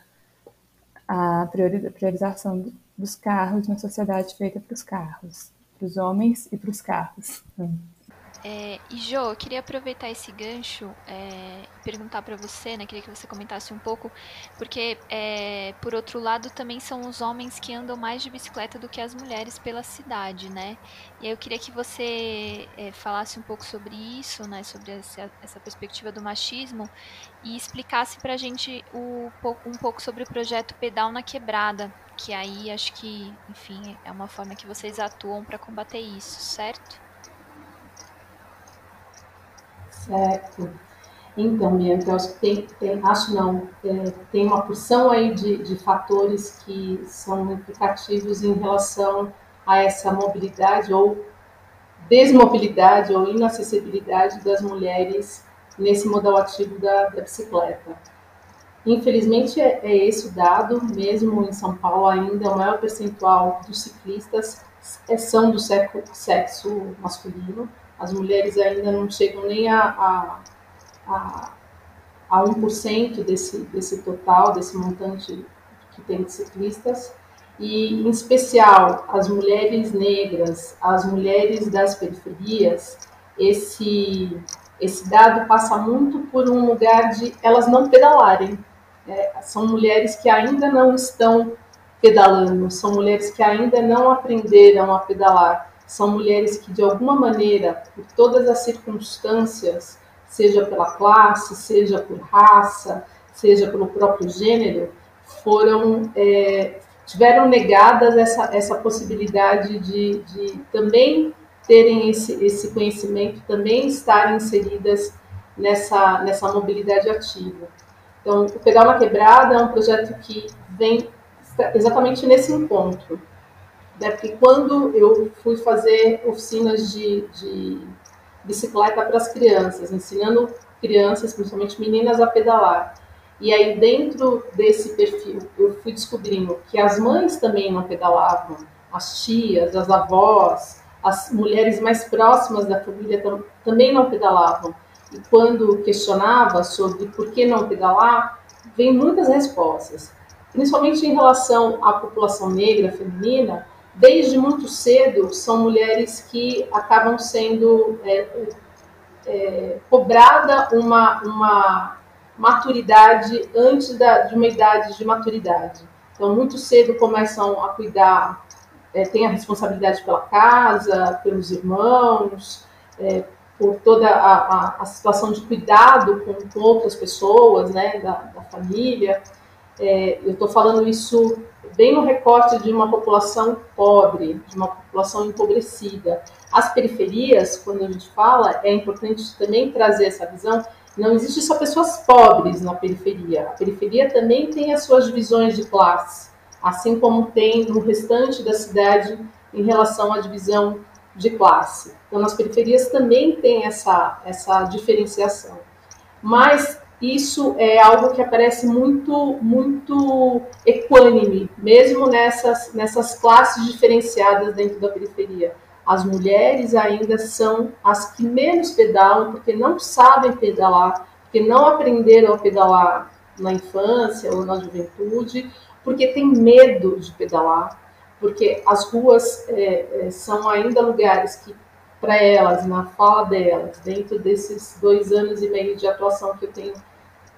a priorização dos carros na sociedade feita para os carros, para os homens e para os carros.
É, e Jo, eu queria aproveitar esse gancho é, e perguntar para você, né? Queria que você comentasse um pouco, porque é, por outro lado também são os homens que andam mais de bicicleta do que as mulheres pela cidade, né? E aí eu queria que você é, falasse um pouco sobre isso, né? Sobre essa, essa perspectiva do machismo e explicasse para a gente o, um pouco sobre o projeto Pedal na Quebrada, que aí acho que, enfim, é uma forma que vocês atuam para combater isso, certo?
Certo. Então, Bianca, eu acho que tem, tem acho não, é, tem uma porção aí de, de fatores que são implicativos em relação a essa mobilidade ou desmobilidade ou inacessibilidade das mulheres nesse modal ativo da, da bicicleta. Infelizmente, é, é, esse o dado, mesmo em São Paulo ainda, o maior percentual dos ciclistas é, são do sexo, sexo masculino, as mulheres ainda não chegam nem a, a, a, a 1% desse, desse total, desse montante que tem de ciclistas. E, em especial, as mulheres negras, as mulheres das periferias, esse, esse dado passa muito por um lugar de elas não pedalarem. É, são mulheres que ainda não estão pedalando, são mulheres que ainda não aprenderam a pedalar, são mulheres que, de alguma maneira, por todas as circunstâncias, seja pela classe, seja por raça, seja pelo próprio gênero, foram é, tiveram negadas essa, essa possibilidade de, de também terem esse, esse conhecimento, também estarem inseridas nessa, nessa mobilidade ativa. Então, o Pedal na Quebrada é um projeto que vem exatamente nesse encontro. Né? Porque quando eu fui fazer oficinas de, de bicicleta para as crianças, ensinando crianças, principalmente meninas, a pedalar, e aí, dentro desse perfil, eu fui descobrindo que as mães também não pedalavam, as tias, as avós, as mulheres mais próximas da família tam também não pedalavam. E quando questionava sobre por que não pedalar, vem muitas respostas, principalmente em relação à população negra feminina. Desde muito cedo, são mulheres que acabam sendo é, é, cobrada uma, uma maturidade antes da, de uma idade de maturidade. Então, muito cedo começam a cuidar, é, tem a responsabilidade pela casa, pelos irmãos, é, por toda a, a, a, situação de cuidado com, com outras pessoas, né, da, da família. É, eu estou falando isso bem no recorte de uma população pobre, de uma população empobrecida. As periferias, quando a gente fala, é importante também trazer essa visão não existe só pessoas pobres na periferia. A periferia também tem as suas divisões de classe, assim como tem no restante da cidade em relação à divisão de classe. Então, nas periferias também tem essa, essa diferenciação. Mas isso é algo que aparece muito, muito equânime, mesmo nessas, nessas classes diferenciadas dentro da periferia. As mulheres ainda são as que menos pedalam, porque não sabem pedalar, porque não aprenderam a pedalar na infância ou na juventude, porque têm medo de pedalar, porque as ruas é, é, são ainda lugares que, para elas, na fala delas, dentro desses dois anos e meio de atuação que eu tenho,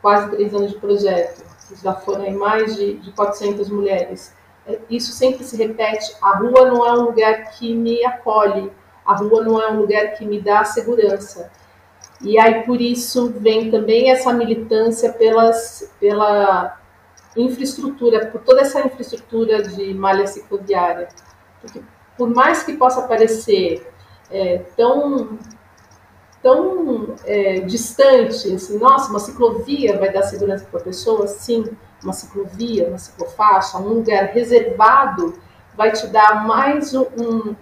quase três anos de projeto, que já foram mais de, de 400 mulheres, isso sempre se repete. A rua não é um lugar que me acolhe, a rua não é um lugar que me dá segurança. E aí por isso vem também essa militância pelas, pela infraestrutura, por toda essa infraestrutura de malha cicloviária. Porque por mais que possa parecer é, tão tão é, distante, assim, nossa, uma ciclovia vai dar segurança para a pessoa? Sim, uma ciclovia, uma ciclofaixa, um lugar reservado, vai te dar mais um, um,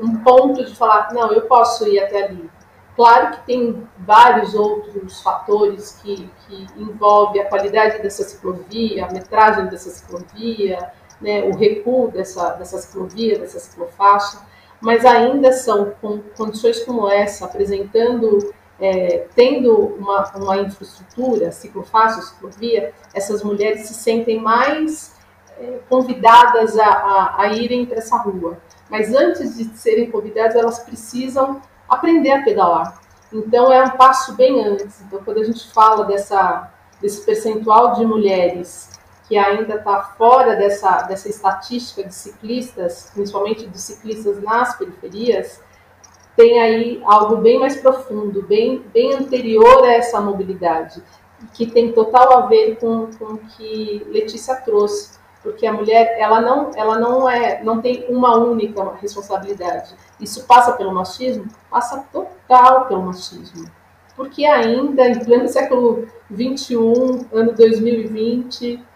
um ponto de falar, não, eu posso ir até ali. Claro que tem vários outros fatores que, que envolvem a qualidade dessa ciclovia, a metragem dessa ciclovia, né, o recuo dessa, dessa ciclovia, dessa ciclofaixa, mas ainda são com condições como essa, apresentando é, tendo uma, uma infraestrutura, ciclofácil, ciclovia, essas mulheres se sentem mais é, convidadas a, a, a irem para essa rua. Mas antes de serem convidadas, elas precisam aprender a pedalar. Então é um passo bem antes. Então quando a gente fala dessa, desse percentual de mulheres que ainda está fora dessa, dessa estatística de ciclistas, principalmente dos ciclistas nas periferias, tem aí algo bem mais profundo, bem, bem anterior a essa mobilidade, que tem total a ver com, o que Letícia trouxe, porque a mulher ela não, ela não é, não tem uma única responsabilidade. Isso passa pelo machismo, passa total pelo machismo, porque ainda em pleno século 21, ano 2020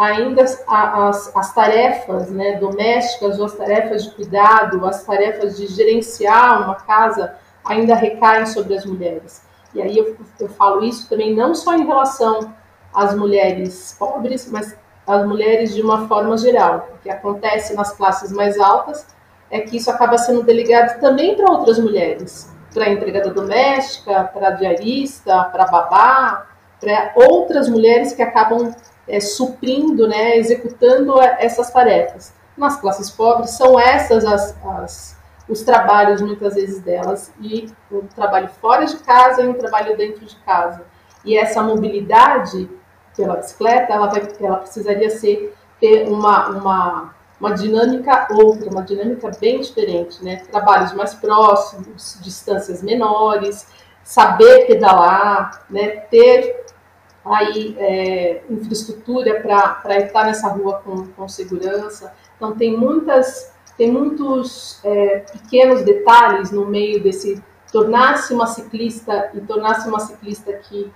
ainda as, as, as tarefas né, domésticas, ou as tarefas de cuidado, as tarefas de gerenciar uma casa ainda recaem sobre as mulheres. E aí eu, eu falo isso também não só em relação às mulheres pobres, mas às mulheres de uma forma geral. O que acontece nas classes mais altas é que isso acaba sendo delegado também para outras mulheres, para empregada doméstica, para diarista, para babá, para outras mulheres que acabam é, suprindo, né, executando essas tarefas. Nas classes pobres, são essas as, as, os trabalhos, muitas vezes, delas, e um trabalho fora de casa e um trabalho dentro de casa. E essa mobilidade pela bicicleta, ela, vai, ela precisaria ser ter uma, uma, uma dinâmica outra, uma dinâmica bem diferente, né? Trabalhos mais próximos, distâncias menores, saber pedalar, né? Ter aí é, infraestrutura para estar nessa rua com, com segurança. Então tem muitas tem muitos é, pequenos detalhes no meio desse tornar-se uma ciclista e tornar-se uma ciclista que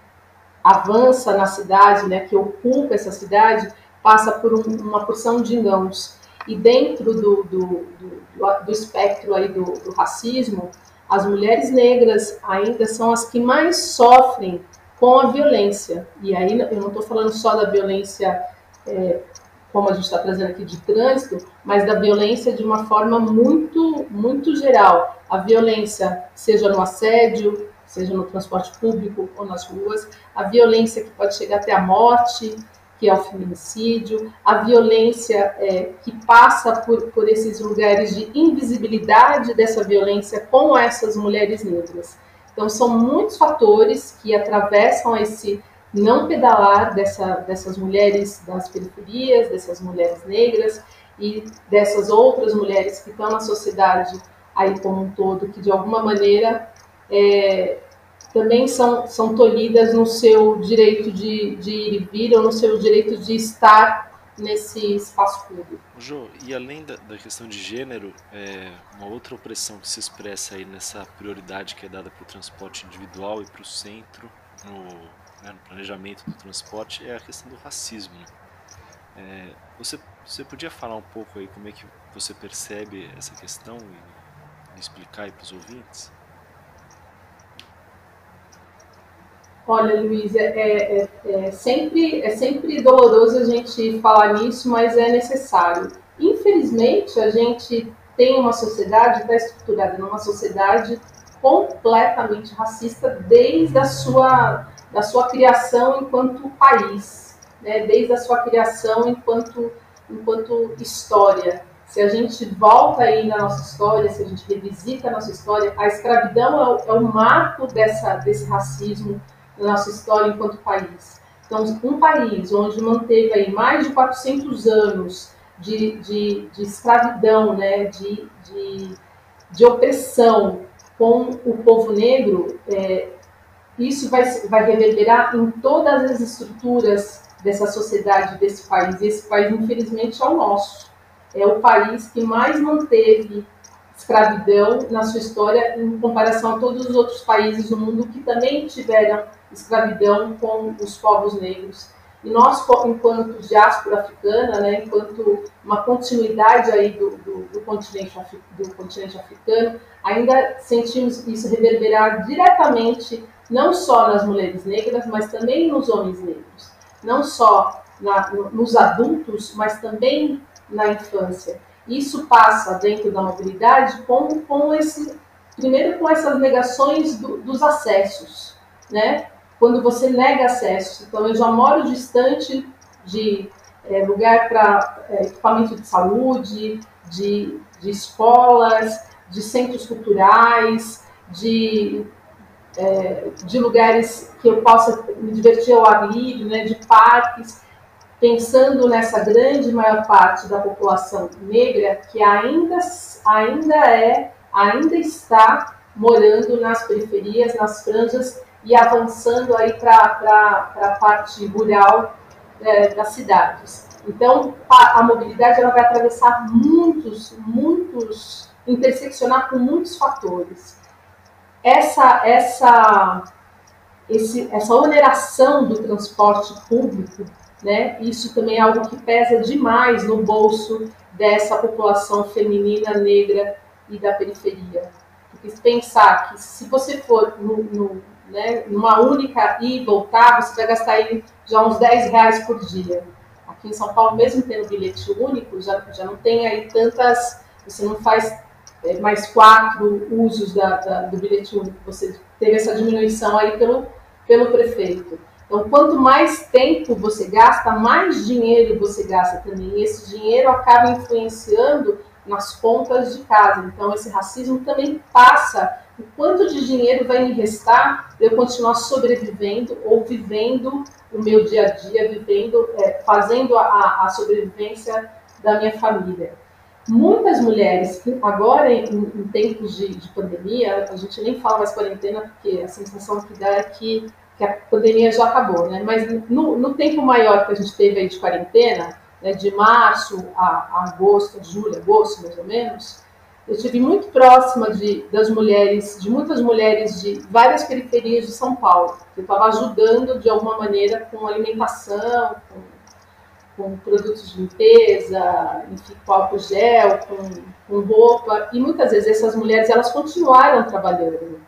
avança na cidade, né, que ocupa essa cidade, passa por um, uma porção de nãos. E dentro do, do, do, do espectro aí do, do racismo, as mulheres negras ainda são as que mais sofrem com a violência. E aí eu não estou falando só da violência, é, como a gente está trazendo aqui de trânsito, mas da violência de uma forma muito, muito geral. A violência, seja no assédio, seja no transporte público ou nas ruas, a violência que pode chegar até a morte, que é o feminicídio, a violência é, que passa por, por esses lugares de invisibilidade dessa violência com essas mulheres negras. Então, são muitos fatores que atravessam esse não pedalar dessa, dessas mulheres das periferias, dessas mulheres negras e dessas outras mulheres que estão na sociedade aí como um todo, que de alguma maneira é, também são, são tolhidas no seu direito de, de ir e vir ou no seu direito de estar nesse espaço público.
Jô, e além da, da questão de gênero, é, uma outra opressão que se expressa aí nessa prioridade que é dada para o transporte individual e para o centro no, né, no, planejamento do transporte é a questão do racismo. É, você, você podia falar um pouco aí como é que você percebe essa questão e, e explicar para os ouvintes?
Olha, Luiz, é, é, é, sempre, é sempre doloroso a gente falar nisso, mas é necessário. Infelizmente, a gente tem uma sociedade, está estruturada numa sociedade completamente racista desde a sua, da sua criação enquanto país, né? desde a sua criação enquanto, enquanto história. Se a gente volta aí na nossa história, se a gente revisita a nossa história, a escravidão é o, é o marco dessa, desse racismo, na nossa história enquanto país. Então, um país onde manteve aí mais de 400 anos de, de, de escravidão, né, de, de, de, opressão com o povo negro, é, isso vai, vai reverberar em todas as estruturas dessa sociedade, desse país. Esse país, infelizmente, é o nosso. É o país que mais manteve escravidão na sua história em comparação a todos os outros países do mundo que também tiveram escravidão com os povos negros. E nós, enquanto diáspora africana, né, enquanto uma continuidade aí do, do, do, continente, do continente africano, ainda sentimos isso reverberar diretamente não só nas mulheres negras, mas também nos homens negros. Não só na, nos adultos, mas também na infância. Isso passa dentro da mobilidade com, com esse, primeiro com essas negações do, dos acessos, né? quando você nega acesso. Então, eu já moro distante de é, lugar para é, equipamento de saúde, de, de escolas, de centros culturais, de, é, de lugares que eu possa me divertir ao ar livre, né, de parques, pensando nessa grande maior parte da população negra que ainda, ainda é, ainda está morando nas periferias, nas franjas e avançando aí para a parte rural é, das cidades. Então, a, a, mobilidade ela vai atravessar muitos, muitos, interseccionar com muitos fatores. Essa, essa, esse, essa oneração do transporte público, né, isso também é algo que pesa demais no bolso dessa população feminina, negra e da periferia. Porque pensar que se você for no, no né, numa única ir e voltar, você vai gastar aí já uns 10 reais por dia. Aqui em São Paulo, mesmo tendo bilhete único, já, já não tem aí tantas. Você não faz é, mais quatro usos da, da, do bilhete único. Você teve essa diminuição aí pelo, pelo prefeito. Então, quanto mais tempo você gasta, mais dinheiro você gasta também. E esse dinheiro acaba influenciando nas contas de casa. Então, esse racismo também passa o quanto de dinheiro vai me restar eu continuar sobrevivendo ou vivendo o meu dia a dia vivendo, é, fazendo a, a sobrevivência da minha família. Muitas mulheres, agora em, em tempos de, de, pandemia, a gente nem fala mais quarentena, porque a sensação que dá é que, que a pandemia já acabou, né? Mas no, no, tempo maior que a gente teve aí de quarentena, né, de março a, a agosto, julho, agosto mais ou menos, eu estive muito próxima de, das mulheres, de muitas mulheres de várias periferias de São Paulo, eu estava ajudando de alguma maneira com alimentação, com com produtos de limpeza, enfim, com álcool gel, com, com, roupa, e muitas vezes essas mulheres elas continuaram trabalhando,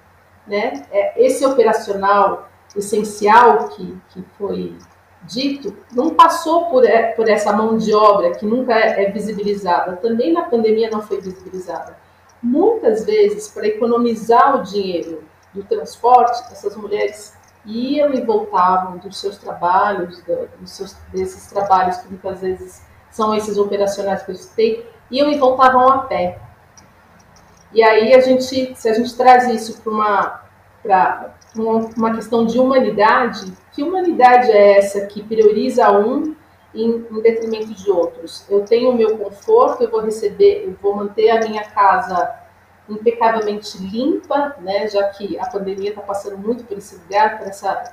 né? É, esse operacional essencial que, que foi dito não passou por, por essa mão de obra que nunca é, é visibilizada, também na pandemia não foi visibilizada. Muitas vezes, para economizar o dinheiro do transporte, essas mulheres iam e voltavam dos seus trabalhos, dos seus, desses trabalhos que muitas vezes são esses operacionais que eu citei, iam e voltavam a pé. E aí a gente, se a gente traz isso para uma, para uma, uma questão de humanidade, que humanidade é essa que prioriza um em, em detrimento de outros? Eu tenho o meu conforto, eu vou receber, eu vou manter a minha casa impecavelmente limpa, né, já que a pandemia está passando muito por esse lugar, por essa,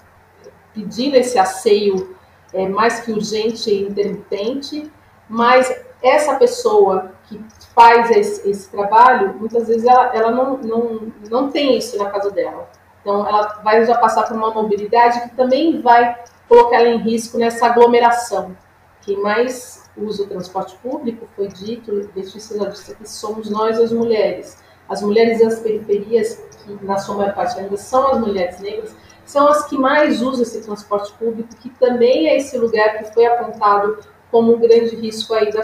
pedindo esse asseio é, mais que urgente e intermitente, mas essa pessoa que faz esse, esse trabalho, muitas vezes ela, ela não, não, não tem isso na casa dela. Então, ela vai já passar por uma mobilidade que também vai colocar ela em risco nessa aglomeração. Quem mais usa o transporte público, foi dito, Letícia já que somos nós as mulheres. As mulheres das periferias, que na sua maior parte ainda são as mulheres negras, são as que mais usam esse transporte público, que também é esse lugar que foi apontado como um grande risco aí da,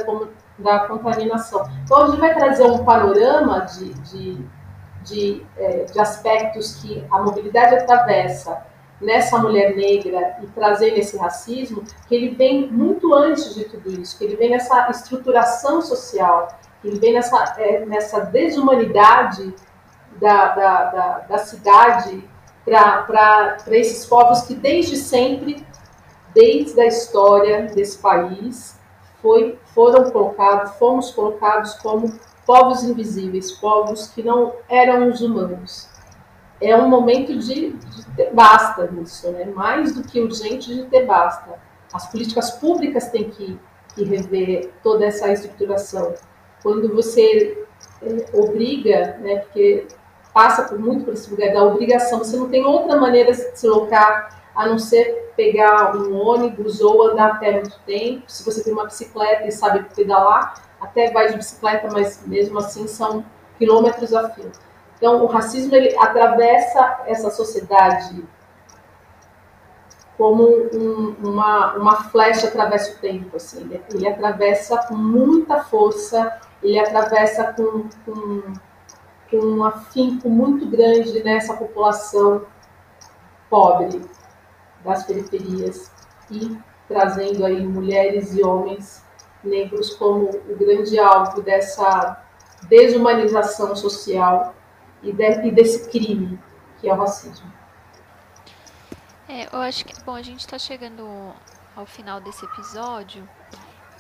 da contaminação. Então, a gente vai trazer um panorama de, de, de, é, de aspectos que a mobilidade atravessa nessa mulher negra e trazendo esse racismo, que ele vem muito antes de tudo isso, que ele vem nessa estruturação social, ele vem nessa, é, nessa desumanidade da, da, da, da cidade para esses povos que desde sempre, desde a história desse país, foi, foram colocados, fomos colocados como povos invisíveis, povos que não eram os humanos. É um momento de, de ter basta nisso, né? mais do que urgente de ter basta. As políticas públicas têm que, que rever toda essa estruturação quando você é, obriga, né, porque passa por muito por esse lugar da obrigação, você não tem outra maneira de se locar a não ser pegar um ônibus ou andar a pé muito tempo. Se você tem uma bicicleta e sabe pedalar, até vai de bicicleta, mas mesmo assim são quilômetros a fio. Então, o racismo ele atravessa essa sociedade como um, uma, uma flecha atravessa o tempo, assim, ele, ele atravessa com muita força ele atravessa com, com, com um afinco muito grande nessa população pobre das periferias e trazendo aí mulheres e homens negros como o grande alvo dessa desumanização social e, de, e desse crime que é o racismo.
É, eu acho que bom a gente está chegando ao final desse episódio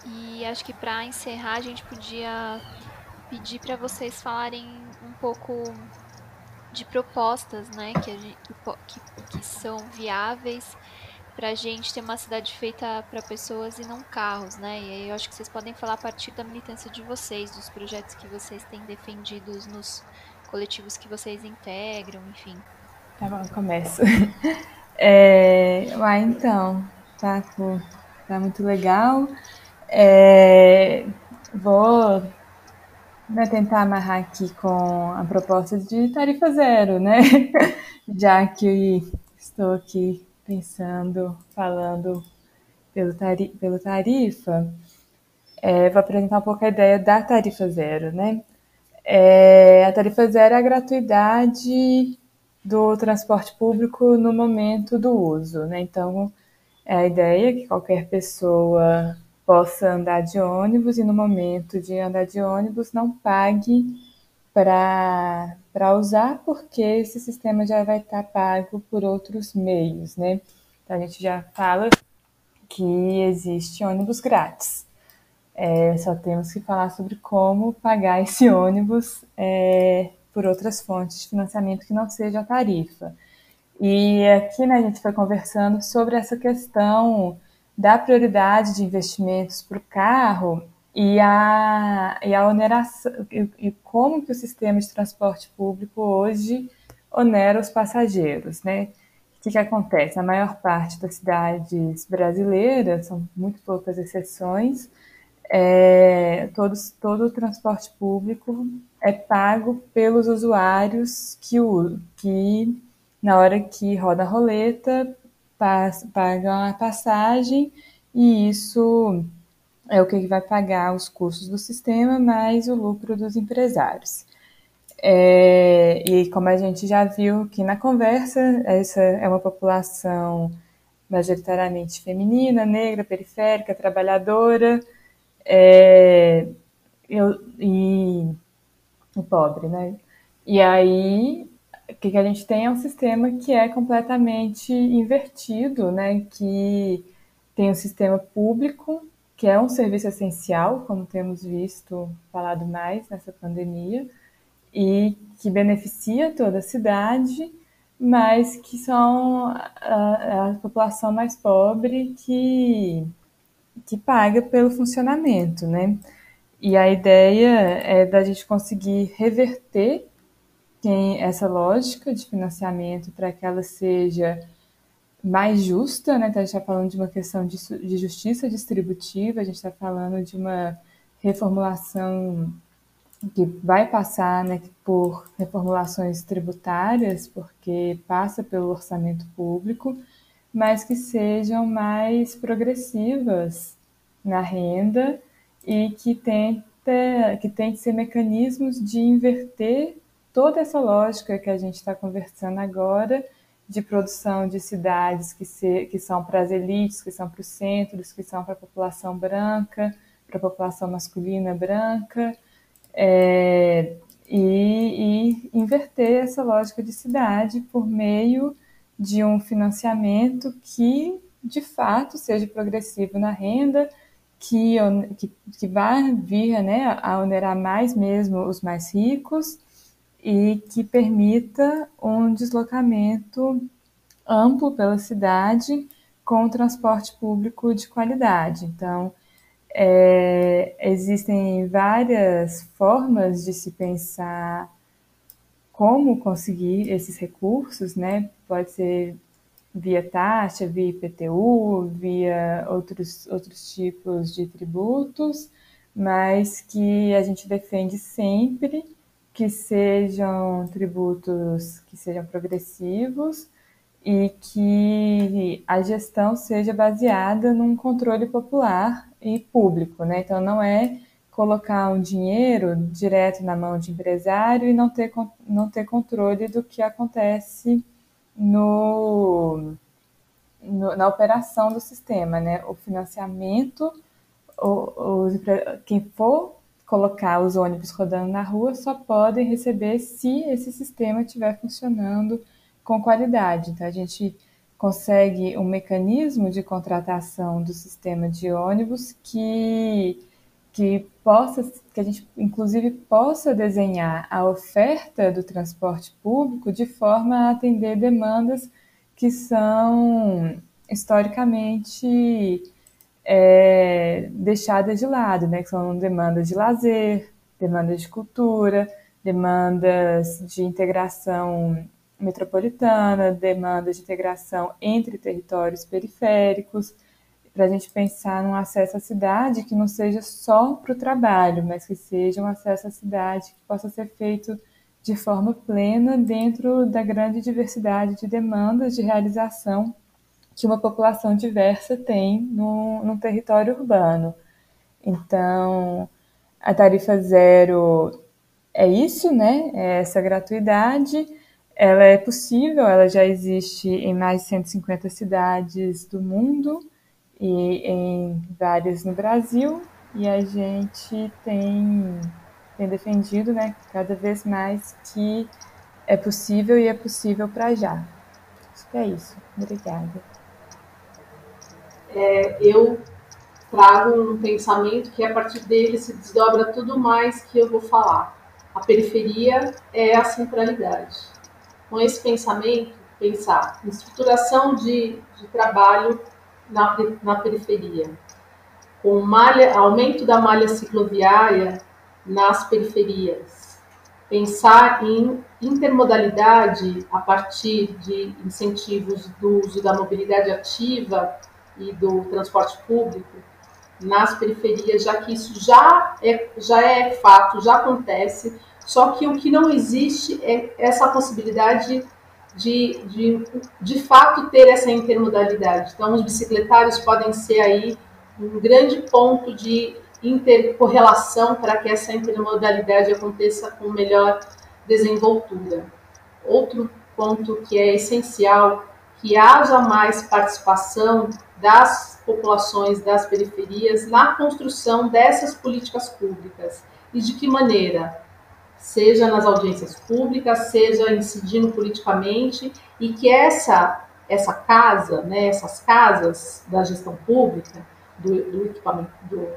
e acho que para encerrar a gente podia pedir para vocês falarem um pouco de propostas, né, que, gente, que, que são viáveis para a gente ter uma cidade feita para pessoas e não carros, né? E aí eu acho que vocês podem falar a partir da militância de vocês, dos projetos que vocês têm defendidos nos coletivos que vocês integram, enfim.
Tá bom, começo. (laughs) É, uai, então, tá, tá muito legal. É, vou né, tentar amarrar aqui com a proposta de tarifa zero, né? (laughs) Já que estou aqui pensando, falando pelo, tari pelo tarifa, é, vou apresentar um pouco a ideia da tarifa zero, né? É, a tarifa zero é a gratuidade do transporte público no momento do uso, né? Então, é a ideia que qualquer pessoa possa andar de ônibus e no momento de andar de ônibus não pague para usar, porque esse sistema já vai estar pago por outros meios, né? Então, a gente já fala que existe ônibus grátis. É, só temos que falar sobre como pagar (laughs) esse ônibus é, por outras fontes de financiamento que não seja a tarifa. E aqui né, a gente foi conversando sobre essa questão da prioridade de investimentos para o carro e a, e a oneração, e, e, como que o sistema de transporte público hoje onera os passageiros, né? O que, que acontece? A maior parte das cidades brasileiras, são muito poucas exceções, é, todos, todo o transporte público é pago pelos usuários que, o, que na hora que roda a roleta, pagam a passagem e isso é o que vai pagar os custos do sistema mais o lucro dos empresários. É, e como a gente já viu aqui na conversa, essa é uma população majoritariamente feminina, negra, periférica, trabalhadora é, eu, e, e, pobre, né? E aí, o que, que a gente tem é um sistema que é completamente invertido, né? Que tem um sistema público que é um serviço essencial, como temos visto falado mais nessa pandemia, e que beneficia toda a cidade, mas que são a, a população mais pobre que, que paga pelo funcionamento, né? E a ideia é da gente conseguir reverter quem, essa lógica de financiamento para que ela seja mais justa, né? Então, a gente está falando de uma questão de, de justiça distributiva, a gente está falando de uma reformulação que vai passar né, por reformulações tributárias, porque passa pelo orçamento público, mas que sejam mais progressivas na renda e que tenta, que tem que ser mecanismos de inverter toda essa lógica que a gente está conversando agora de produção de cidades que, se, que são para as elites, que são para os centros, que são para a população branca, para a população masculina branca, é, e, e inverter essa lógica de cidade por meio de um financiamento que, de fato, seja progressivo na renda, que, que, que vai vir né, a onerar mais mesmo os mais ricos, e que permita um deslocamento amplo pela cidade com transporte público de qualidade. Então, é, existem várias formas de se pensar como conseguir esses recursos, né? Pode ser via taxa, via IPTU, via outros, outros tipos de tributos, mas que a gente defende sempre que sejam tributos que sejam progressivos e que a gestão seja baseada num controle popular e público, né? Então não é colocar um dinheiro direto na mão de empresário e não ter, não ter controle do que acontece no, no na operação do sistema, né? O financiamento, o, o, quem for colocar os ônibus rodando na rua só podem receber se esse sistema estiver funcionando com qualidade. Então, a gente consegue um mecanismo de contratação do sistema de ônibus que, que possa, que a gente inclusive possa desenhar a oferta do transporte público de forma a atender demandas que são historicamente é, deixadas de lado, né? Que são demandas de lazer, demandas de cultura, demandas de integração metropolitana, demandas de integração entre territórios periféricos, para a gente pensar num acesso à cidade que não seja só para o trabalho, mas que seja um acesso à cidade que possa ser feito de forma plena dentro da grande diversidade de demandas de realização que uma população diversa tem no, no território urbano. Então, a tarifa zero é isso, né? É essa gratuidade. Ela é possível, ela já existe em mais de 150 cidades do mundo e em várias no Brasil. E a gente tem, tem defendido, né, cada vez mais que é possível e é possível para já. Acho que é isso. Obrigada.
É, eu trago um pensamento que a partir dele se desdobra tudo mais que eu vou falar. A periferia é a centralidade. Com esse pensamento, pensar em estruturação de, de trabalho na, na periferia, com malha, aumento da malha cicloviária nas periferias, pensar em intermodalidade a partir de incentivos do uso da mobilidade ativa e do transporte público nas periferias, já que isso já é, já é fato, já acontece, só que o que não existe é essa possibilidade de, de, de fato ter essa intermodalidade. Então, os bicicletários podem ser aí um grande ponto de intercorrelação para que essa intermodalidade aconteça com melhor desenvoltura. Outro ponto que é essencial, que haja mais participação das populações das periferias na construção dessas políticas públicas. E de que maneira? Seja nas audiências públicas, seja incidindo politicamente, e que essa, essa casa, né, essas casas da gestão pública, do, do equipamento, do,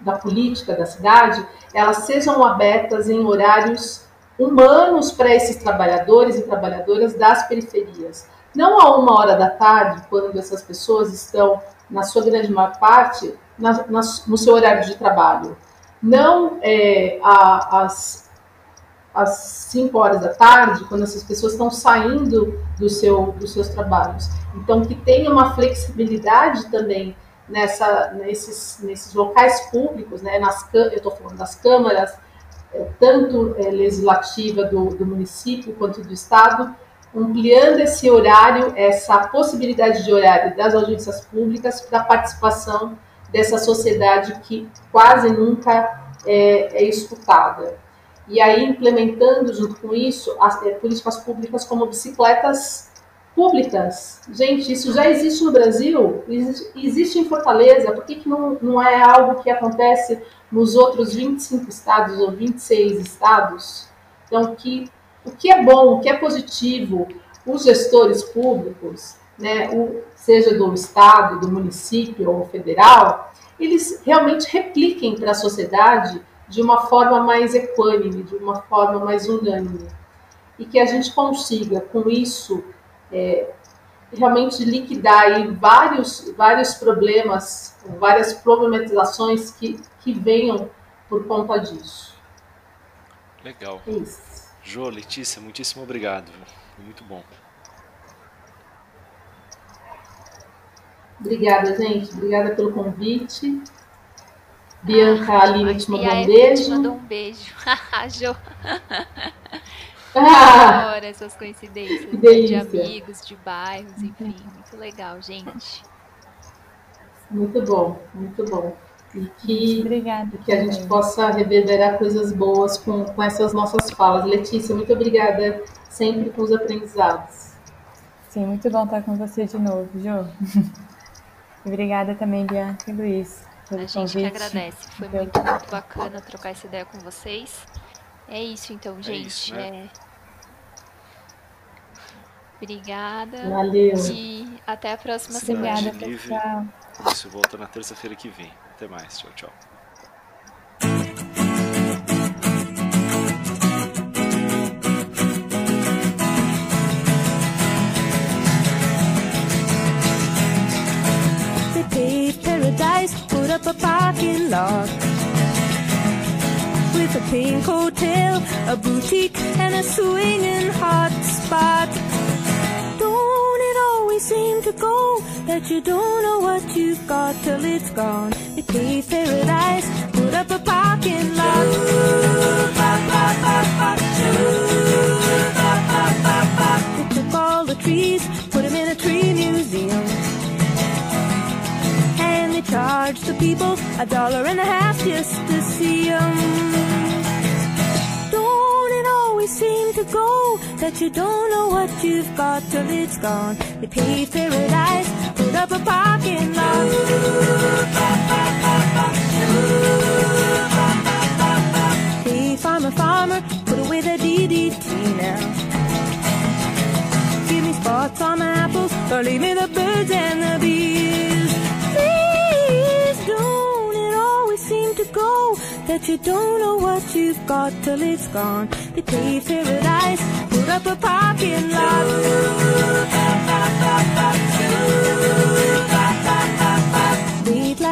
da política da cidade, elas sejam abertas em horários humanos para esses trabalhadores e trabalhadoras das periferias. Não a uma hora da tarde, quando essas pessoas estão, na sua grande maior parte, na, na, no seu horário de trabalho. Não é, às, às 5 horas da tarde, quando essas pessoas estão saindo do seu, dos seus trabalhos. Então, que tenha uma flexibilidade também nessa, nesses, nesses locais públicos, né, nas, eu estou falando das câmaras, é, tanto é, legislativa do, do município quanto do Estado, ampliando esse horário, essa possibilidade de horário das audiências públicas para a participação dessa sociedade que quase nunca é, é escutada. E aí, implementando junto com isso as é, políticas públicas como bicicletas públicas. Gente, isso já existe no Brasil, existe em Fortaleza, por que, que não, não é algo que acontece nos outros 25 estados ou 26 estados? Então, que, o que é bom, o que é positivo, os gestores públicos, né, o, seja do estado, do município ou federal, eles realmente repliquem para a sociedade de uma forma mais equânime, de uma forma mais unânime. E que a gente consiga, com isso, é, realmente liquidar aí vários, vários problemas, várias problematizações que, que venham por conta disso.
Legal.
É isso.
Jô, Letícia, muitíssimo obrigado. Muito bom.
Obrigada, gente. Obrigada pelo convite. Bianca ah, Aline te mandou um beijo.
mandou um beijo. (laughs) Jô. Ah, Adoro essas coincidências de amigos, de bairros, enfim. Muito legal, gente.
Muito bom, muito bom. E que, obrigada, que a gente possa reverberar coisas boas com, com essas nossas falas. Letícia, muito obrigada sempre com os aprendizados.
Sim, muito bom estar com você de novo, Jo. (laughs) obrigada também, Bianca e Luiz.
A gente convite. que agradece. Foi muito, muito bacana trocar essa ideia com vocês. É isso então, gente. É isso, né? é... Obrigada.
Valeu.
E até a próxima
Cidade
semana.
Livre. Isso, volta na terça-feira que vem. Até mais. Tchau, tchau.
paradise, put up a parking lot with a pink hotel, a boutique, and a swinging hot spot Don't it always seem to go that you don't know what you've got till it's gone. Paved paradise, put up a parking lot. They took all the trees, put them in a tree museum. And they charged the people a dollar and a half just to see them Don't it always seem to go that you don't know what you've got till it's gone. They paved paradise, put up a parking lot. Hey, farmer, farmer, put away the DDT now. Give me spots on my apples, or leave me the birds and the bees. Please don't, it always seem to go that you don't know what you've got till it's gone. They pay paradise, put up a parking lot. Ooh, bah, bah, bah, ooh,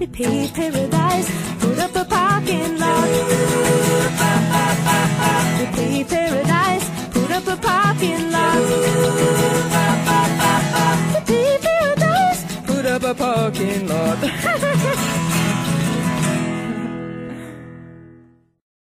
They paved paradise, put up a parking lot. They paved paradise, put up a parking lot. They paved paradise, put up a parking lot. (laughs)